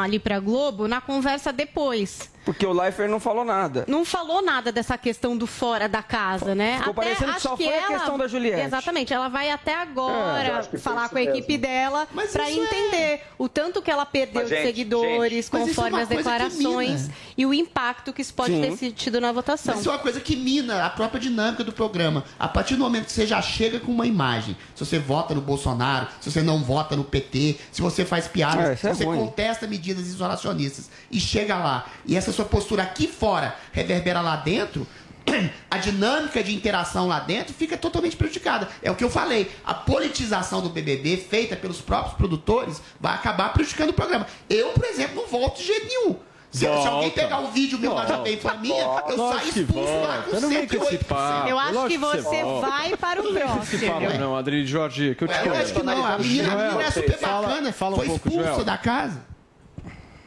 ali pra Globo na conversa depois. Porque o Leifert não falou nada. Não falou nada dessa questão do fora da casa, né? Ficou parecendo que só foi a questão da Juliette. Exatamente, ela vai até É, agora que foi falar com a equipe mesmo. dela Mas pra isso é- entender o tanto que ela perdeu Mas, de gente, seguidores, gente. É conforme uma as que declarações e o impacto que isso pode Sim. ter tido na votação. Mas isso é uma coisa que mina a própria dinâmica do programa. A partir do momento que você já chega com uma imagem, se você vota no Bolsonaro, se você não vota no PT, se você faz piadas, É, se é você ruim. contesta medidas isolacionistas e chega lá, e essa sua postura aqui fora reverbera lá dentro, [clears throat] a dinâmica de interação lá dentro fica totalmente prejudicada. É o que eu falei. A politização do BBB, feita pelos próprios produtores, vai acabar prejudicando o programa. Eu, por exemplo, não volto de jeito nenhum. Se, se alguém Volta. pegar o vídeo meu na Jovem Pan minha, eu saio que expulso lá volta. com Não vem com esse 108%. papo. Eu acho que você você volta. vai para o Não próximo. não, Adri Jorge, que eu te É, eu acho que não. A menina, a menina é super Fala- bacana. fala um foi pouco, expulsa Joel. da casa.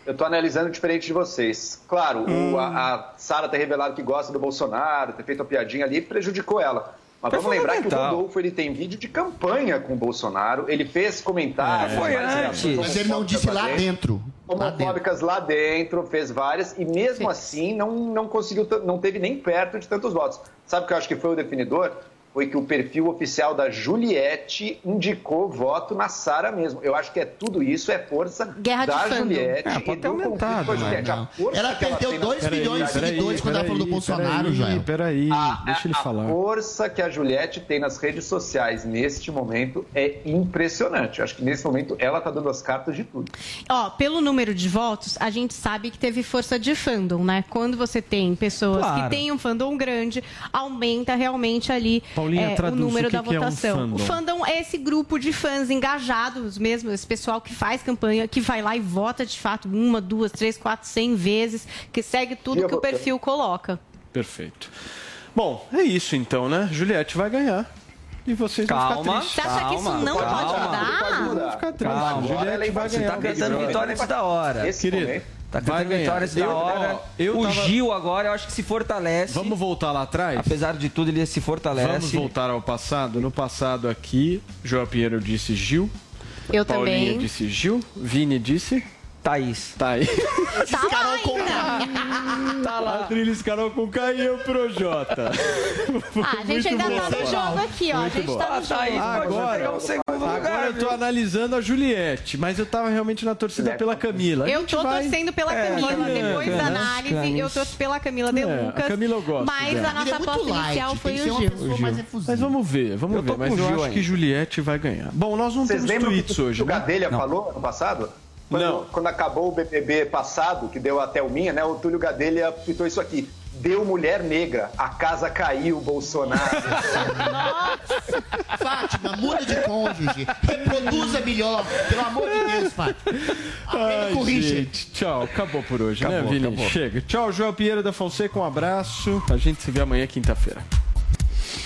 Eu tô analisando diferente de vocês. Claro, Hum. o- a, a Sara ter revelado que gosta do Bolsonaro, ter feito a piadinha ali, prejudicou ela. Mas Foi vamos lembrar que o. Rodolfo ele tem vídeo de campanha com o Bolsonaro, ele fez comentários. É, foi antes. Mas ele não disse lá homofóbicas dentro. Lá dentro. homofóbicas lá dentro, fez várias, e mesmo assim não, não conseguiu, não teve nem perto de tantos votos. Sabe o que eu acho que foi o definidor? Foi que o perfil oficial da Juliette indicou voto na Sara mesmo. Eu acho que é tudo isso, é força Guerra da. Juliette. É, pode e ter aumentado, Ela perdeu tem na dois milhões de seguidores quando ela falou do Bolsonaro, Joel. Peraí, a, deixa ele a- falar. a força que a Juliette tem nas redes sociais neste momento é impressionante. Eu acho que nesse momento ela está dando as cartas de tudo. Ó, pelo número de votos, a gente sabe que teve força de fandom, né? Quando você tem pessoas Claro. que têm um fandom grande, aumenta realmente ali Paulinha, é, o traduz número o que da que é um votação. fandom. o fandom é esse grupo de fãs engajados mesmo, esse pessoal que faz campanha, que vai lá e vota de fato uma, duas, três, quatro, cem vezes, que segue tudo E eu que o perfil coloca. Perfeito. Bom, é isso então, né? Juliette vai ganhar. E vocês vão Calma. ficar tristes. Você acha que isso Calma, não calma. pode Pode mudar? mudar. Vão ficar tristes. Calma. Juliette vai invasão. Você ganhar. tá o cantando vitória antes da hora. Nesse Querido, momento, Tá Vai cantando ganhar. vitórias da Eu- hora. ó, eu o tava- Gil agora eu acho que se fortalece. Vamos voltar lá atrás? Apesar de tudo, ele se fortalece. Vamos voltar ao passado. No passado aqui, João Pinheiro disse Gil. Eu Paulinha também. disse Gil. Vini disse... Thaís. Thaís. Tá lá ainda. Tá lá. Adriles Carol com K e eu pro Jota. Ah, a gente ainda tá no jogo aqui, ó. A Muito gente bom. tá no jogo. Agora, agora eu tô analisando a Juliette, mas eu tava realmente na torcida pela Camila. A Eu tô vai- torcendo pela É, Camila. Depois da né? análise, eu torço pela Camila de É, a Lucas. Camila eu gosto Mas dela. a nossa é aposta inicial foi o Gil. Mas vamos ver, vamos ver. Mas com eu acho que Juliette vai ganhar. Bom, nós não Vocês temos tweets hoje, o né? Gadelha Não. falou ano passado? Quando, Não. quando acabou o BBB passado, que deu a Thelminha, né? O Túlio Gadelha tweetou isso aqui. Deu mulher negra, a casa caiu, Bolsonaro. Fátima, muda de cônjuge. Reproduza melhor. Pelo amor de Deus, Fátima. Ai, o Richard. gente, tchau. Acabou por hoje, né, Acabou, Vini? acabou. Chega. Tchau, João Pinheiro da Fonseca. Um abraço. A gente se vê amanhã, quinta-feira.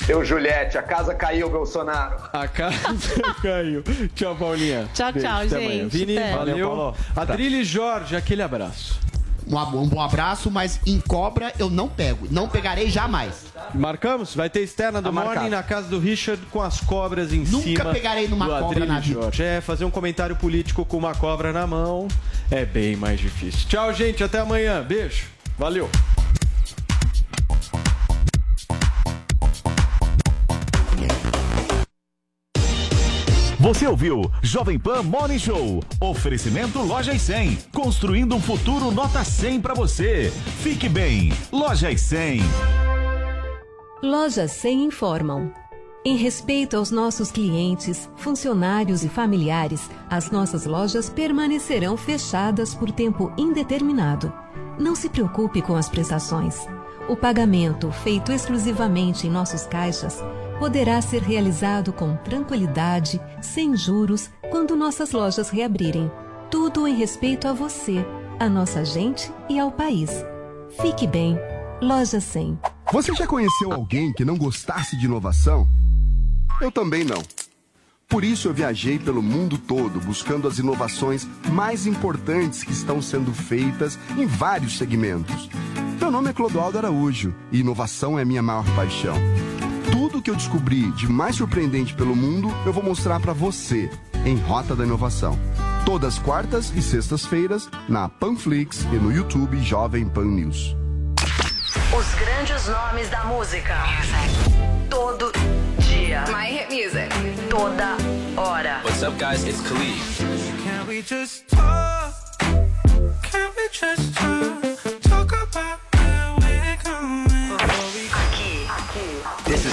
Deu Juliette, a casa caiu, Bolsonaro. [laughs] A casa [laughs] caiu. Tchau, Paulinha. Tchau, Beijo, tchau, até amanhã. gente. Vini, Até. valeu. Valeu. Adrilho Jorge, aquele abraço. Um, um bom abraço, mas em cobra eu não pego. Não pegarei jamais. Marcamos? Vai ter externa do Tá marcado. Morning na casa do Richard com as cobras em Nunca cima. pegarei numa cobra Adrilho na vida. Jorge. É, fazer um comentário político com uma cobra na mão é bem mais difícil. Tchau, gente. Até amanhã. Beijo. Valeu. Você ouviu Jovem Pan Morning Show. Oferecimento Loja e 100. Construindo um futuro nota 100 para você. Fique bem. Loja e 100. Lojas 100 informam. Em respeito aos nossos clientes, funcionários e familiares, as nossas lojas permanecerão fechadas por tempo indeterminado. Não se preocupe com as prestações. O pagamento, feito exclusivamente em nossos caixas, poderá ser realizado com tranquilidade, sem juros, quando nossas lojas reabrirem. Tudo em respeito a você, a nossa gente e ao país. Fique bem. Loja 100. Você já conheceu alguém que não gostasse de inovação? Eu também não. Por isso eu viajei pelo mundo todo buscando as inovações mais importantes que estão sendo feitas em vários segmentos. Meu nome é Clodoaldo Araújo e inovação é minha maior paixão. Tudo que eu descobri de mais surpreendente pelo mundo eu vou mostrar para você em Rota da Inovação. Todas quartas e sextas-feiras na Panflix e no YouTube Jovem Pan News. Os grandes nomes da música. Todo dia. My hit music. Toda hora. What's up, guys? It's Khalid. Can we just talk? Can we just talk? Talk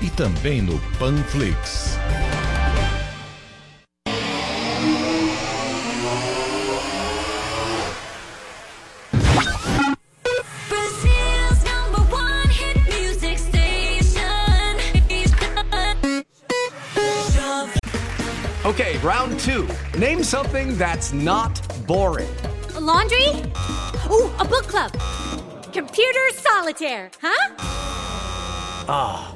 e também no Panflix. Brazil's number one hit music station. Okay, round two. Name something that's not boring. laundry? Ooh, a book club. Computer solitaire, huh? Ah,